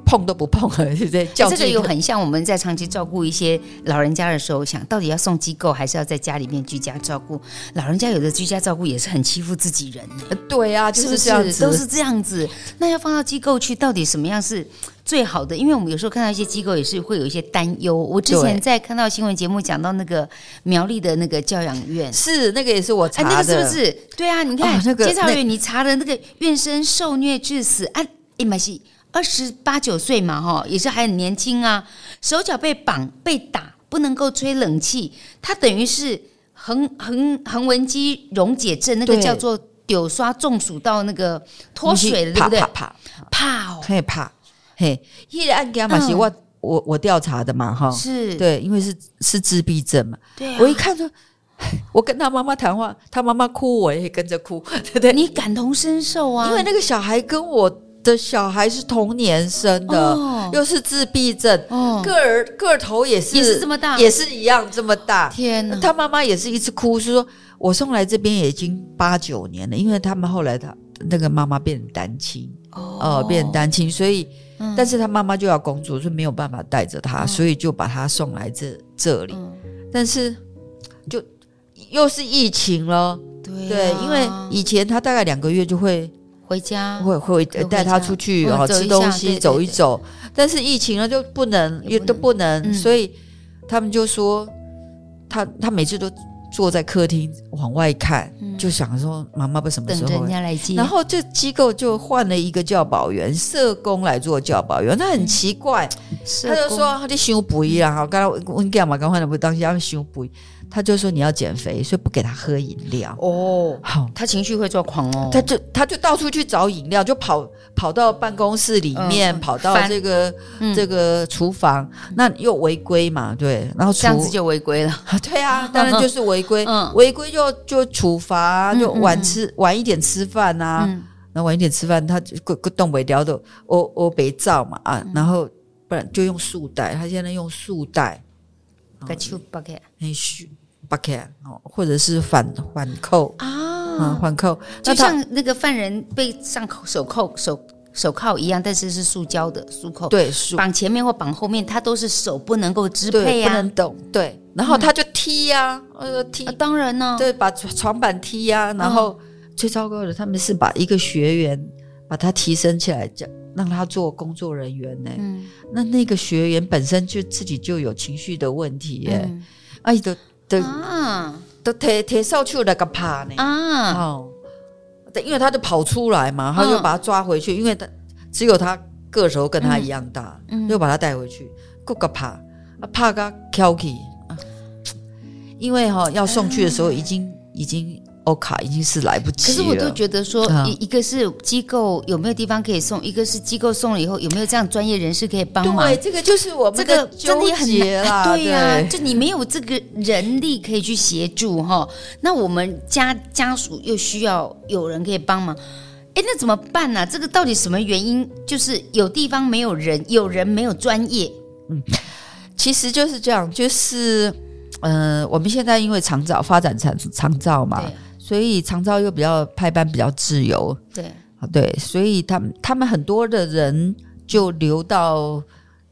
碰都不碰了，对不对？这个又很像我们在长期照顾一些老人家的时候，想到底要送机构，还是要在家里面居家照顾？老人家有的居家照顾也是很欺负自己人，对啊，就是这样子，都是这样子。那要放到机构去，到底什么样是最好的？因为我们有时候看到一些机构也是会有一些担忧。我之前在看到新闻节目讲到那个苗栗的那个教养院，是那个也是我查的，那个是不是？对啊，你看监察院，你查的那个院生受虐致死啊，哎妈西。二十八九岁嘛，哈，也是还很年轻啊。手脚被绑、被打，不能够吹冷气，他等于是横横横纹肌溶解症，那个叫做丢刷中暑到那个脱水了，对不对？怕怕怕哦，嘿怕嘿。因为案件嘛是我我我调查的嘛，哈，是对，因为是是自闭症嘛。对，我一看说，我跟他妈妈谈话，他妈妈哭，我也跟着哭，对不对？你感同身受啊，因为那个小孩跟我。的小孩是同年生的，哦、又是自闭症，哦、个儿个头也是也是这么大，也是一样这么大。天哪！他妈妈也是一直哭，是说我送来这边也已经八九年了，因为他们后来他那个妈妈变成单亲，哦、呃，变成单亲，所以，嗯、但是他妈妈就要工作，就没有办法带着他，嗯、所以就把他送来这这里。嗯、但是就又是疫情了，对、啊、对，因为以前他大概两个月就会。回家会会带他出去，然后吃东西，走一走。但是疫情了就不能，也都不能，所以他们就说，他他每次都坐在客厅往外看，就想说妈妈不什么时候等人家来接。然后这机构就换了一个教保员社工来做教保员，那很奇怪，他就说他就修补一样哈，刚刚我你干嘛刚换的不当心要修补。他就说你要减肥，所以不给他喝饮料。哦，好，他情绪会抓狂哦。他就他就到处去找饮料，就跑跑到办公室里面，嗯、跑到这个翻这个厨房，嗯、那又违规嘛？对，然后这样子就违规了。对啊，当然就是违规。嗯，违规就就处罚，就晚吃、嗯、晚一点吃饭呐、啊。嗯，那晚一点吃饭，他就个个东北调的，我我别照嘛啊，然后不然就用束带，他现在用束带。把手绑起来，很虚，绑起来哦，或者是反反扣。啊，反扣，就像那个犯人被上铐手铐手手铐一样，但是是塑胶的束铐，对，绑前面或绑后面，他都是手不能够支配呀，不能动，对，然后他就踢呀，呃踢，当然呢，对，把床板踢呀，然后最糟糕的，他们是把一个学员把他提升起来，叫。让他做工作人员呢？嗯，那那个学员本身就自己就有情绪的问题耶，哎，都都都贴贴上去那个怕呢。啊，哦，因为他就跑出来嘛，他就把他抓回去，因为他只有他个头跟他一样大，又把他带回去，够个怕啊怕个挑起啊，因为哈要送去的时候已经已经。欧卡已经是来不及了。可是我都觉得说，一一个是机构有没有地方可以送，一个是机构送了以后有没有这样专业人士可以帮忙？对，这个就是我们这个真的也很难。对呀，就你没有这个人力可以去协助哈，那我们家家属又需要有人可以帮忙。哎，那怎么办呢？这个到底什么原因？就是有地方没有人，有人没有专业。嗯，其实就是这样，就是嗯，我们现在因为长照发展长长照嘛。所以长照又比较派班比较自由，对。啊对，所以他们他们很多的人就留到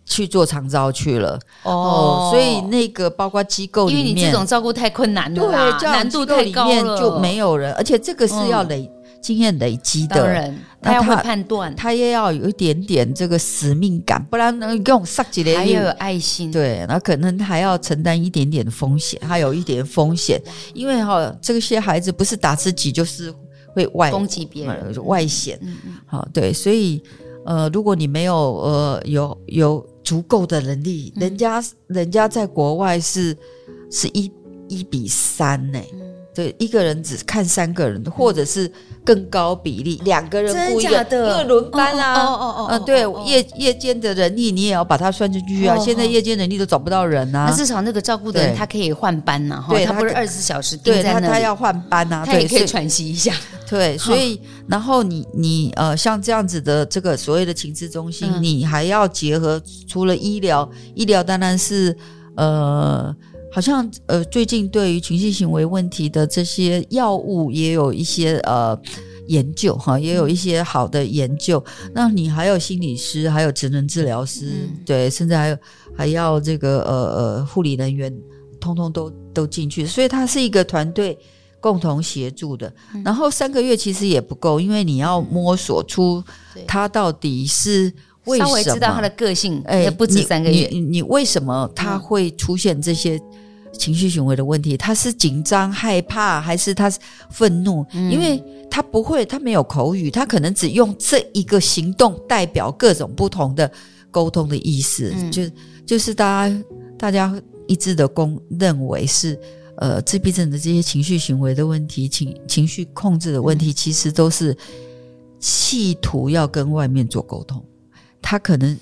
去做长照去了。哦，哦，所以那个包括机构里面，因为你这种照顾太困难了，对，难度太高了，就没有人，而且这个是要累，嗯、经验累积的，当然他要会判断，他也要有一点点这个使命感，不然呢，跟我上几年还要有爱心，对，那可能还要承担一点点的风险，还有一点风险，因为哈、哦，这些孩子不是打自己就是会外攻击别人，外显，嗯嗯，好，对，所以呃，如果你没有呃有有足够的能力，嗯、人家人家在国外是是一一比三呢。嗯对，一个人只看三个人，或者是更高比例，两个人不一样，因为轮班啊，哦哦哦，嗯，对，夜夜间的人力你也要把它算进去啊。现在夜间人力都找不到人啊，那至少那个照顾的人他可以换班呐，对，他不是二十四小时盯在那里，他他要换班啊，他也可以喘息一下。对，所以然后你你呃，像这样子的这个所谓的情志中心，你还要结合除了医疗，医疗当然是呃。好像呃，最近对于情绪行为问题的这些药物也有一些呃研究哈，也有一些好的研究。那你还有心理师，还有职能治疗师，嗯、对，甚至还有还要这个呃呃护理人员，通通都都进去，所以它是一个团队共同协助的。然后三个月其实也不够，因为你要摸索出他到底是。为什么？稍微知道他的个性，哎，也不止三个月。你你，你为什么他会出现这些情绪行为的问题？他是紧张、害怕，还是他是愤怒？嗯、因为他不会，他没有口语，他可能只用这一个行动代表各种不同的沟通的意思。嗯、就就是大家大家一致的公认为是，呃，自闭症的这些情绪行为的问题，情情绪控制的问题，其实都是企图要跟外面做沟通。他可能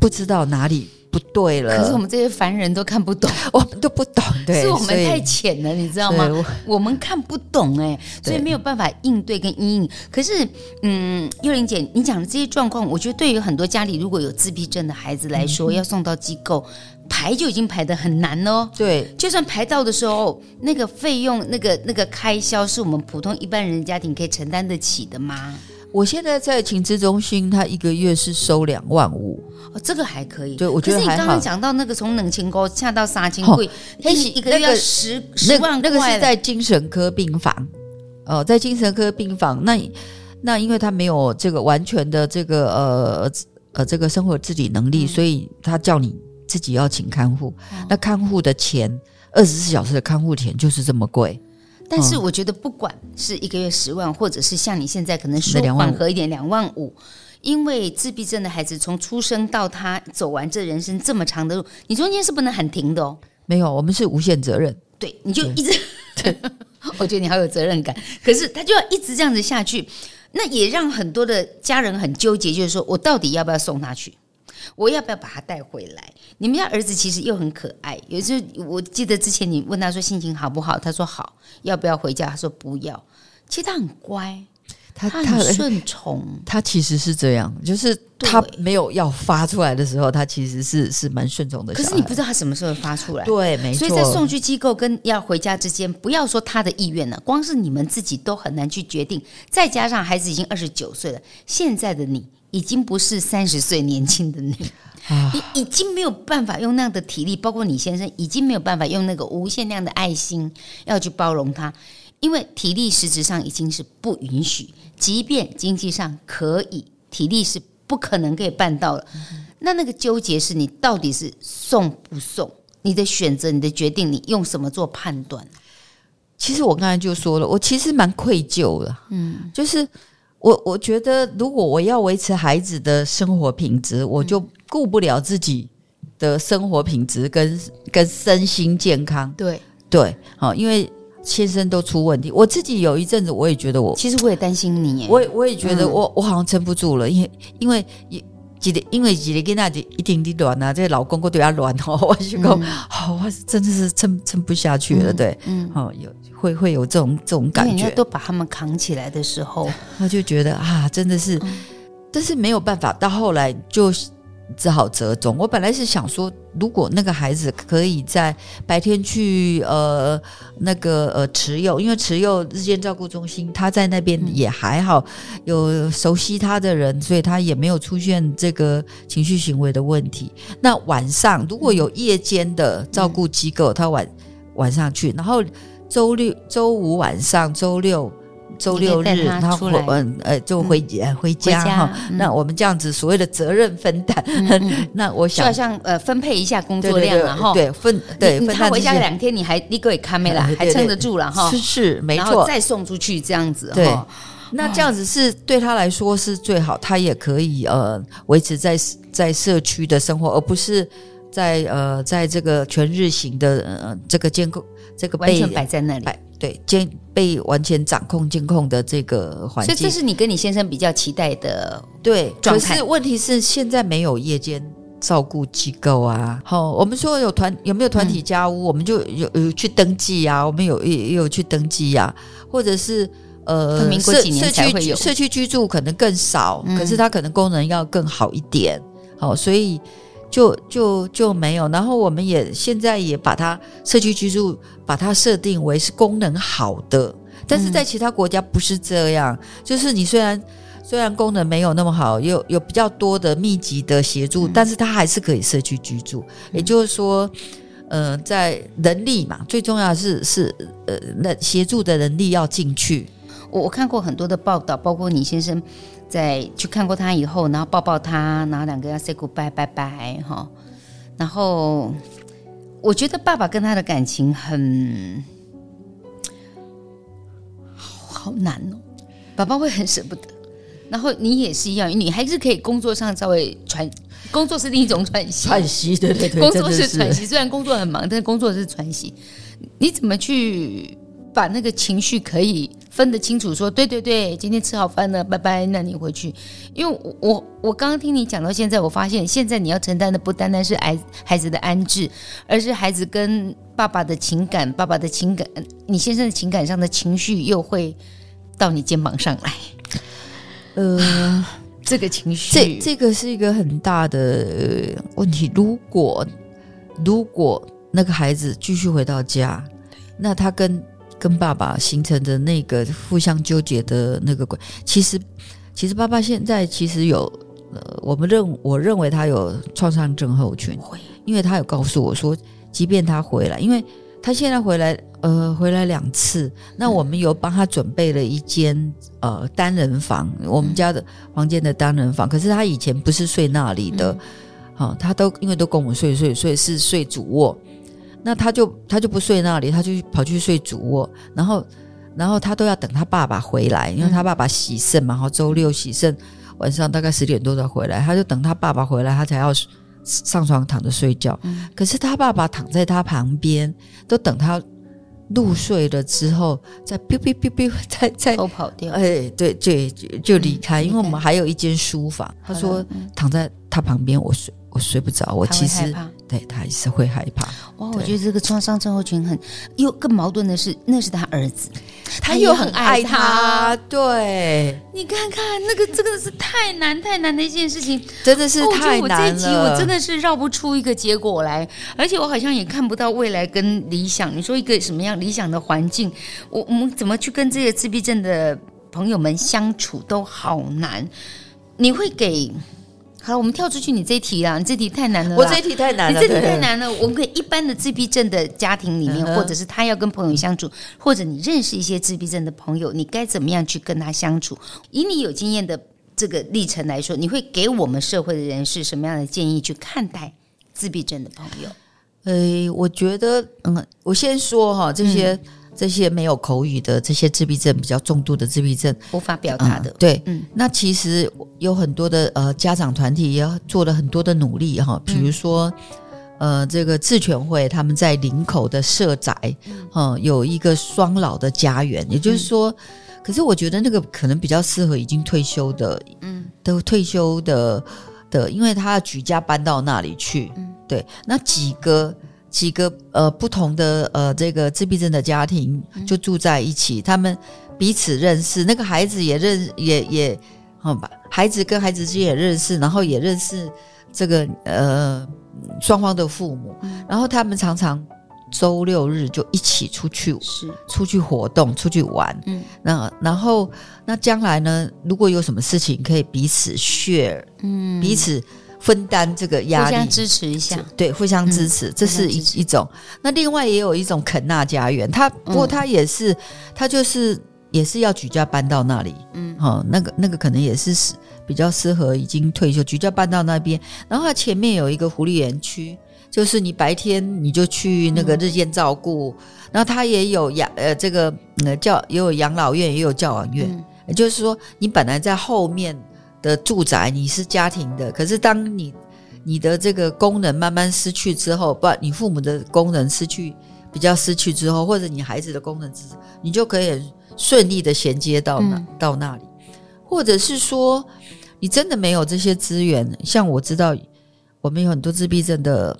不知道哪里不对了，可是我们这些凡人都看不懂，我们都不懂，对，是我们太浅了，你知道吗？我们看不懂哎，所以没有办法应对跟阴影。可是，嗯，幼玲姐，你讲的这些状况，我觉得对于很多家里如果有自闭症的孩子来说，要送到机构排就已经排的很难哦。对，就算排到的时候，那个费用、那个那个开销，是我们普通一般人家庭可以承担得起的吗？我现在在情资中心，他一个月是收两万五，哦，这个还可以。对，我觉得你刚刚讲到那个从冷清沟下到杀青贵，那是一个月要十十万块。那个是在精神科病房，哦，在精神科病房，那那因为他没有这个完全的这个呃呃这个生活自理能力，嗯、所以他叫你自己要请看护。嗯、那看护的钱，二十四小时的看护钱就是这么贵。但是我觉得，不管是一个月十万，或者是像你现在可能说缓和一点两万五，因为自闭症的孩子从出生到他走完这人生这么长的路，你中间是不能喊停的哦。没有，我们是无限责任。对，你就一直，对 我觉得你好有责任感。可是他就要一直这样子下去，那也让很多的家人很纠结，就是说我到底要不要送他去？我要不要把他带回来？你们家儿子其实又很可爱。有时候我记得之前你问他说心情好不好，他说好。要不要回家？他说不要。其实他很乖，他他很顺从。他其实是这样，就是他没有要发出来的时候，他其实是是蛮顺从的。可是你不知道他什么时候发出来。对，没错。所以在送去机构跟要回家之间，不要说他的意愿了，光是你们自己都很难去决定。再加上孩子已经二十九岁了，现在的你。已经不是三十岁年轻的你，你已经没有办法用那样的体力，包括你先生已经没有办法用那个无限量的爱心要去包容他，因为体力实质上已经是不允许，即便经济上可以，体力是不可能可以办到了。那那个纠结是你到底是送不送？你的选择，你的决定，你用什么做判断？其实我刚才就说了，我其实蛮愧疚的，嗯，就是。我我觉得，如果我要维持孩子的生活品质，我就顾不了自己的生活品质跟跟身心健康。对。对，好，因为先生都出问题，我自己有一阵子我也觉得我，其实我也担心你，我也我也觉得我、嗯、我好像撑不住了，因为因为几个因为一个跟那一定的乱啊，这些老公公对他乱哦，我就讲，好、嗯，我真的是撑撑不下去了，对，嗯，好有。会会有这种这种感觉，都把他们扛起来的时候，他就觉得啊，真的是，嗯、但是没有办法。到后来就只好折中。我本来是想说，如果那个孩子可以在白天去呃那个呃慈幼，因为慈幼日间照顾中心，他在那边也还好，有熟悉他的人，所以他也没有出现这个情绪行为的问题。那晚上如果有夜间的照顾机构，他晚晚上去，然后。周六、周五晚上、周六周六日他回嗯呃就回回家哈。那我们这样子所谓的责任分担，那我想就好像呃分配一下工作量然后对分对他回家两天你还你可以看没了，还撑得住了哈。是是没错，再送出去这样子对。那这样子是对他来说是最好，他也可以呃维持在在社区的生活，而不是在呃在这个全日型的呃这个监控这个被完全摆在那里，对监被完全掌控监控的这个环境。所以这是你跟你先生比较期待的对状态。可是问题是现在没有夜间照顾机构啊。好，我们说有团有没有团体家屋，嗯、我们就有有去登记啊，我们有也有去登记呀、啊，或者是。呃，社社区社区居住可能更少，嗯、可是它可能功能要更好一点，好、哦，所以就就就没有。然后我们也现在也把它社区居住把它设定为是功能好的，但是在其他国家不是这样，嗯、就是你虽然虽然功能没有那么好，有有比较多的密集的协助，嗯、但是它还是可以社区居住。嗯、也就是说，呃，在能力嘛，最重要的是是呃，那协助的能力要进去。我我看过很多的报道，包括你先生在去看过他以后，然后抱抱他，然后两个要 say goodbye，拜拜哈。然后我觉得爸爸跟他的感情很好，好难哦，爸爸会很舍不得。然后你也是一样，你还是可以工作上稍微喘，工作是另一种喘息，喘息对对对，工作是喘息，虽然工作很忙，但是工作是喘息。你怎么去把那个情绪可以？分得清楚，说对对对，今天吃好饭了，拜拜。那你回去，因为我我我刚刚听你讲到现在，我发现现在你要承担的不单单是孩孩子的安置，而是孩子跟爸爸的情感，爸爸的情感，你先生的情感上的情绪又会到你肩膀上来。呃，这个情绪，这这个是一个很大的问题。如果如果那个孩子继续回到家，那他跟跟爸爸形成的那个互相纠结的那个关，其实，其实爸爸现在其实有，呃，我们认我认为他有创伤症候群，因为他有告诉我说，即便他回来，因为他现在回来，呃，回来两次，那我们有帮他准备了一间呃单人房，我们家的房间的单人房，可是他以前不是睡那里的，好，他都因为都跟我们睡睡睡是睡主卧。那他就他就不睡那里，他就跑去睡主卧，然后然后他都要等他爸爸回来，因为他爸爸洗肾嘛，然后周六洗肾，晚上大概十点多才回来，他就等他爸爸回来，他才要上床躺着睡觉。可是他爸爸躺在他旁边，都等他入睡了之后，再哔哔哔哔，再再偷跑掉。哎，对对，就就离开，因为我们还有一间书房。他说躺在他旁边，我睡我睡不着，我其实。对，他还是会害怕。哇，我觉得这个创伤症候群很又更矛盾的是，那是他儿子，他又很爱他。对，你看看那个，这个是太难太难的一件事情，真的是太难了。我这一集我真的是绕不出一个结果来，而且我好像也看不到未来跟理想。你说一个什么样理想的环境？我我们怎么去跟这个自闭症的朋友们相处都好难。你会给？好，我们跳出去，你这一题啦，你这题太难了。我这一题太难了，你这题太难了。我们可以一般的自闭症的家庭里面，或者是他要跟朋友相处，或者你认识一些自闭症的朋友，你该怎么样去跟他相处？以你有经验的这个历程来说，你会给我们社会的人士什么样的建议去看待自闭症的朋友？呃，我觉得，嗯，我先说哈，这些。嗯这些没有口语的这些自闭症，比较重度的自闭症，无法表达的，嗯、对，嗯，那其实有很多的呃家长团体也做了很多的努力哈，比如说、嗯、呃这个智权会他们在林口的社宅，嗯、呃，有一个双老的家园，也就是说，嗯、可是我觉得那个可能比较适合已经退休的，嗯，都退休的的，因为他要举家搬到那里去，嗯，对，那几个。几个呃不同的呃这个自闭症的家庭就住在一起，嗯、他们彼此认识，那个孩子也认也也好吧，孩子跟孩子之间也认识，然后也认识这个呃双方的父母，嗯、然后他们常常周六日就一起出去，是。出去活动，出去玩，嗯，那然后那将来呢，如果有什么事情可以彼此 share，嗯，彼此。分担这个压力，互相支持一下，对，互相支持，嗯、这是一一种。那另外也有一种肯纳家园，他不过他也是，他、嗯、就是也是要举家搬到那里，嗯，好，那个那个可能也是适比较适合已经退休举家搬到那边，然后它前面有一个福利园区，就是你白天你就去那个日间照顾，嗯、然后它也有养呃这个呃教也有养老院也有教养院，嗯、也就是说你本来在后面的住宅你是家庭的，可是当你你的这个功能慢慢失去之后，不，你父母的功能失去比较失去之后，或者你孩子的功能之，你就可以。顺利的衔接到那、嗯、到那里，或者是说你真的没有这些资源，像我知道我们有很多自闭症的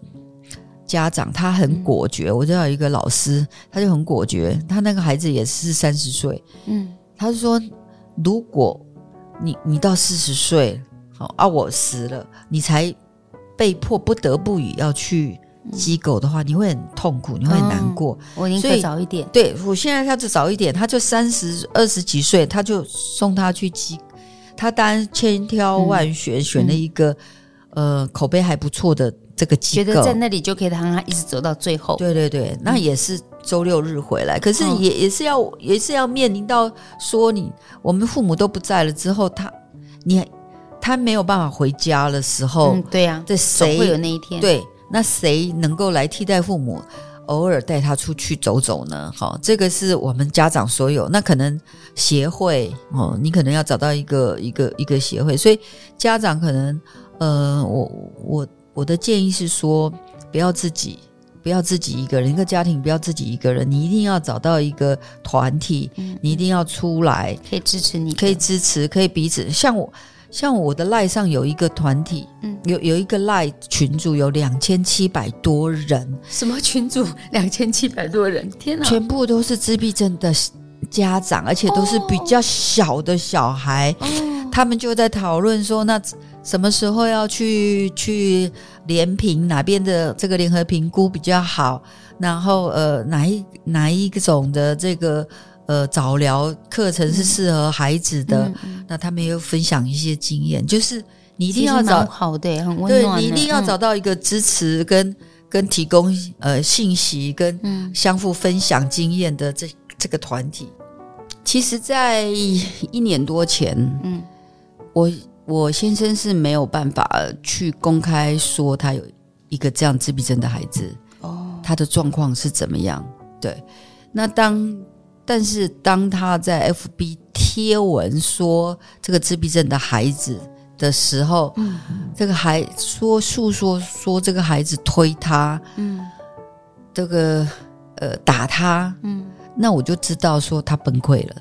家长，他很果决。嗯、我知道有一个老师，他就很果决，他那个孩子也是三十岁，嗯，他说如果你你到四十岁，好啊，我死了，你才被迫不得不与要去。机构的话，你会很痛苦，你会很难过。嗯、我宁可早一点。对，我现在他就早一点，他就三十二十几岁，他就送他去机。他当然千挑万选，嗯、选了一个、嗯、呃口碑还不错的这个机构，觉得在那里就可以让他一直走到最后。对对对，那也是周六日回来，嗯、可是也也是要也是要面临到说你我们父母都不在了之后，他你他没有办法回家的时候，嗯、对呀、啊，这谁会有那一天？对。那谁能够来替代父母，偶尔带他出去走走呢？好，这个是我们家长所有。那可能协会哦，你可能要找到一个一个一个协会。所以家长可能，呃，我我我的建议是说，不要自己不要自己一个人，一个家庭不要自己一个人，你一定要找到一个团体，你一定要出来，可以支持你，可以支持，可以彼此。像我。像我的赖上有一个团体，嗯，有有一个赖群组有两千七百多人。什么群组？两千七百多人？天哪！全部都是自闭症的家长，而且都是比较小的小孩。哦，他们就在讨论说，那什么时候要去去联评哪边的这个联合评估比较好？然后呃，哪一哪一种的这个。呃，早疗课程是适合孩子的，那他们又分享一些经验，就是你一定要找好的，很温暖，对，你一定要找到一个支持跟、嗯、跟提供呃信息跟相互分享经验的这这个团体。其实，在一年多前，嗯，我我先生是没有办法去公开说他有一个这样自闭症的孩子哦，他的状况是怎么样？对，那当。但是当他在 FB 贴文说这个自闭症的孩子的时候，嗯，这个孩说诉说说这个孩子推他，嗯，这个呃打他，嗯，那我就知道说他崩溃了，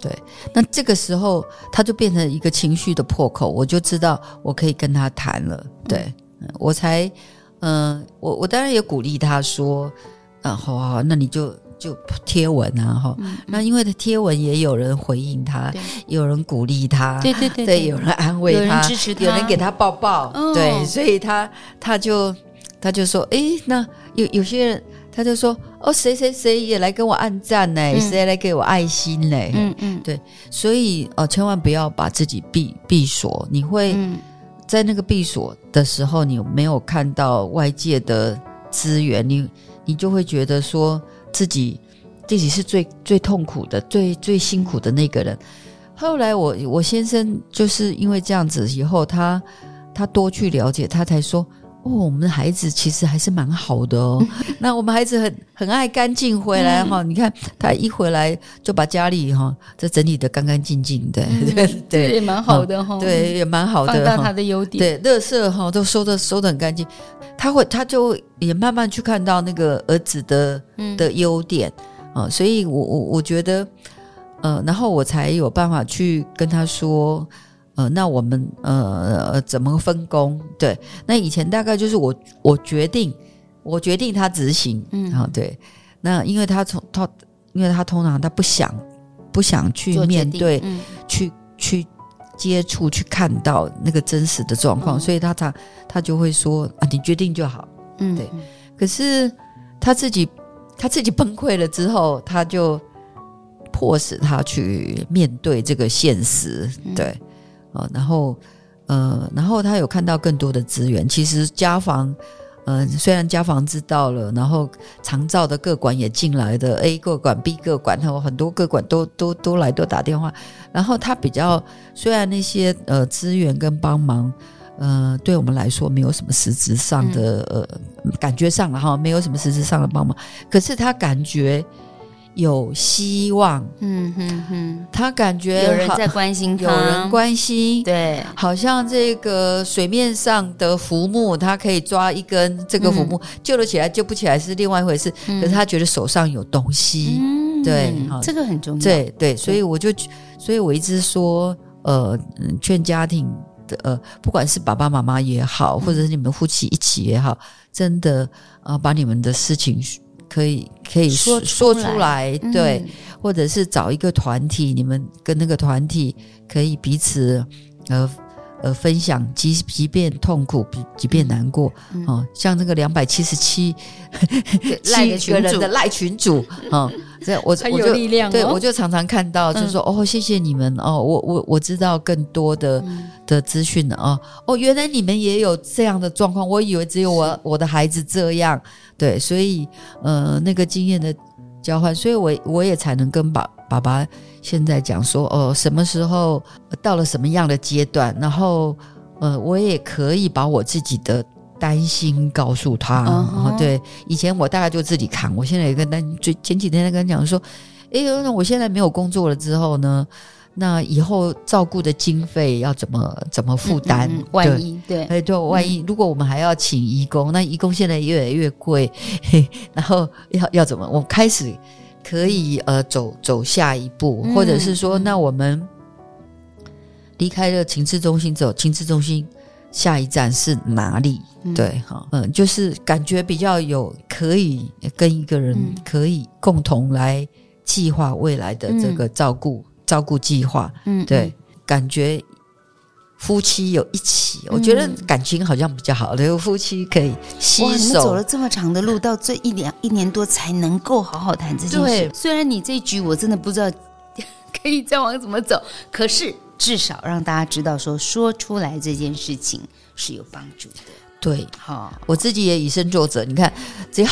对，那这个时候他就变成一个情绪的破口，我就知道我可以跟他谈了，对，我才，嗯、呃，我我当然也鼓励他说，啊，好好好，那你就。就贴文啊，哈、嗯，那因为他贴文也有人回应他，有人鼓励他，对对对，对，有人安慰他，有人支持他，有人给他抱抱，哦、对，所以他他就他就说，诶，那有有些人他就说，哦，谁谁谁也来跟我按赞呢，嗯、谁来给我爱心呢？嗯嗯，对，所以哦，千万不要把自己闭闭锁，你会在那个闭锁的时候，你没有看到外界的资源，你你就会觉得说。自己自己是最最痛苦的、最最辛苦的那个人。后来我我先生就是因为这样子，以后他他多去了解，他才说：“哦，我们的孩子其实还是蛮好的哦。那我们孩子很很爱干净，回来哈，你看他一回来就把家里哈这整理得干干净净的，对对，也蛮好的哈，对，也蛮好的。放大他的优点，对，垃圾哈都收的收的很干净。”他会，他就也慢慢去看到那个儿子的的优点。啊、嗯呃，所以我我我觉得，呃，然后我才有办法去跟他说，呃，那我们呃怎么分工？对，那以前大概就是我我决定，我决定他执行，嗯，啊，对，那因为他从他，因为他通常他不想不想去面对，嗯、去去。接触去看到那个真实的状况，嗯、所以他他他就会说啊，你决定就好，嗯，对。可是他自己他自己崩溃了之后，他就迫使他去面对这个现实，对，啊、嗯，然后呃，然后他有看到更多的资源。其实家访呃，虽然家访知道了，然后长照的各管也进来的，A 各管、B 各管，还有很多各管都都都来都打电话，然后他比较虽然那些呃资源跟帮忙，呃，对我们来说没有什么实质上的、嗯、呃感觉上了哈，没有什么实质上的帮忙，可是他感觉。有希望，嗯哼哼，他感觉有人在关心他，有人关心，对，好像这个水面上的浮木，他可以抓一根这个浮木，嗯、救得起来，救不起来是另外一回事。嗯、可是他觉得手上有东西，嗯、对，这个很重要，对对，所以我就，所以我一直说，呃，劝家庭的，呃，不管是爸爸妈妈也好，或者是你们夫妻一起也好，真的啊、呃，把你们的事情。可以可以说说出来，对，或者是找一个团体，你们跟那个团体可以彼此呃呃分享，即即便痛苦，即便难过，哦，像那个两百七十七 七个人的赖群主，哦，这我我就对我就常常看到，就是说哦，谢谢你们哦，我我我知道更多的的资讯呢哦，哦，原来你们也有这样的状况，我以为只有我我的孩子这样。对，所以呃，那个经验的交换，所以我我也才能跟爸爸爸现在讲说，哦，什么时候到了什么样的阶段，然后呃，我也可以把我自己的担心告诉他。Uh huh. 对，以前我大概就自己扛，我现在也跟他最前几天在跟他讲说，哎，那我现在没有工作了之后呢？那以后照顾的经费要怎么怎么负担？嗯嗯、万一对，哎对，万一如果我们还要请义工，那义工现在越来越贵，嘿，然后要要怎么？我们开始可以呃走走下一步，或者是说，那我们离开了情志中心走，情志中心下一站是哪里？嗯、对，哈，嗯，就是感觉比较有可以跟一个人可以共同来计划未来的这个照顾。嗯照顾计划，嗯，对，感觉夫妻有一起，嗯、我觉得感情好像比较好。的夫妻可以携手，走了这么长的路，到这一两一年多才能够好好谈这件事。对，虽然你这一局我真的不知道 可以再往怎么走，可是至少让大家知道说，说出来这件事情是有帮助的。对，好，我自己也以身作则。你看，只要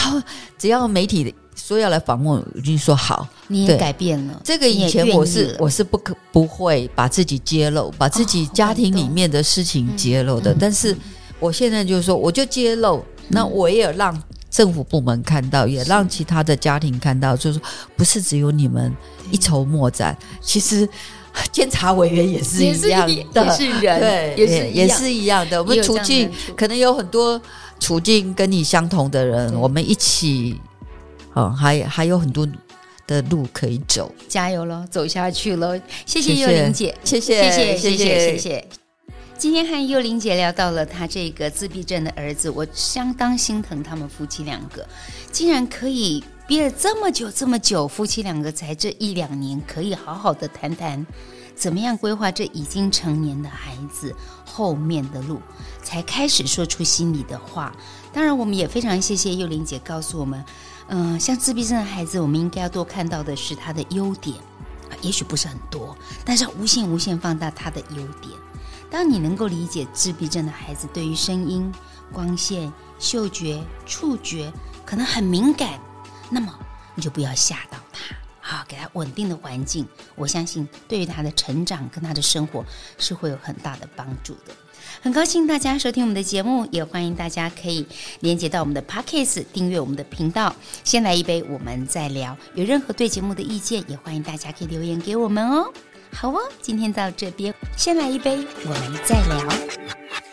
只要媒体的。说要来访问，我就说好。你也改变了。这个以前我是我是不可不会把自己揭露，把自己家庭里面的事情揭露的。但是我现在就是说，我就揭露。那我也让政府部门看到，也让其他的家庭看到，就是说不是只有你们一筹莫展。其实监察委员也是一样的，也是人，对，也是也是一样的。我们处境可能有很多处境跟你相同的人，我们一起。好，还还有很多的路可以走，加油喽，走下去喽！谢谢幼玲姐，谢谢谢谢谢谢谢谢。今天和幼玲姐聊到了她这个自闭症的儿子，我相当心疼他们夫妻两个，竟然可以憋了这么久这么久，夫妻两个才这一两年可以好好的谈谈怎么样规划这已经成年的孩子后面的路，才开始说出心里的话。当然，我们也非常谢谢幼玲姐告诉我们。嗯、像自闭症的孩子，我们应该要多看到的是他的优点，也许不是很多，但是无限无限放大他的优点。当你能够理解自闭症的孩子对于声音、光线、嗅觉、触觉可能很敏感，那么你就不要吓到他，好，给他稳定的环境。我相信，对于他的成长跟他的生活是会有很大的帮助的。很高兴大家收听我们的节目，也欢迎大家可以连接到我们的 Pockets 订阅我们的频道。先来一杯，我们再聊。有任何对节目的意见，也欢迎大家可以留言给我们哦。好哦，今天到这边，先来一杯，我们再聊。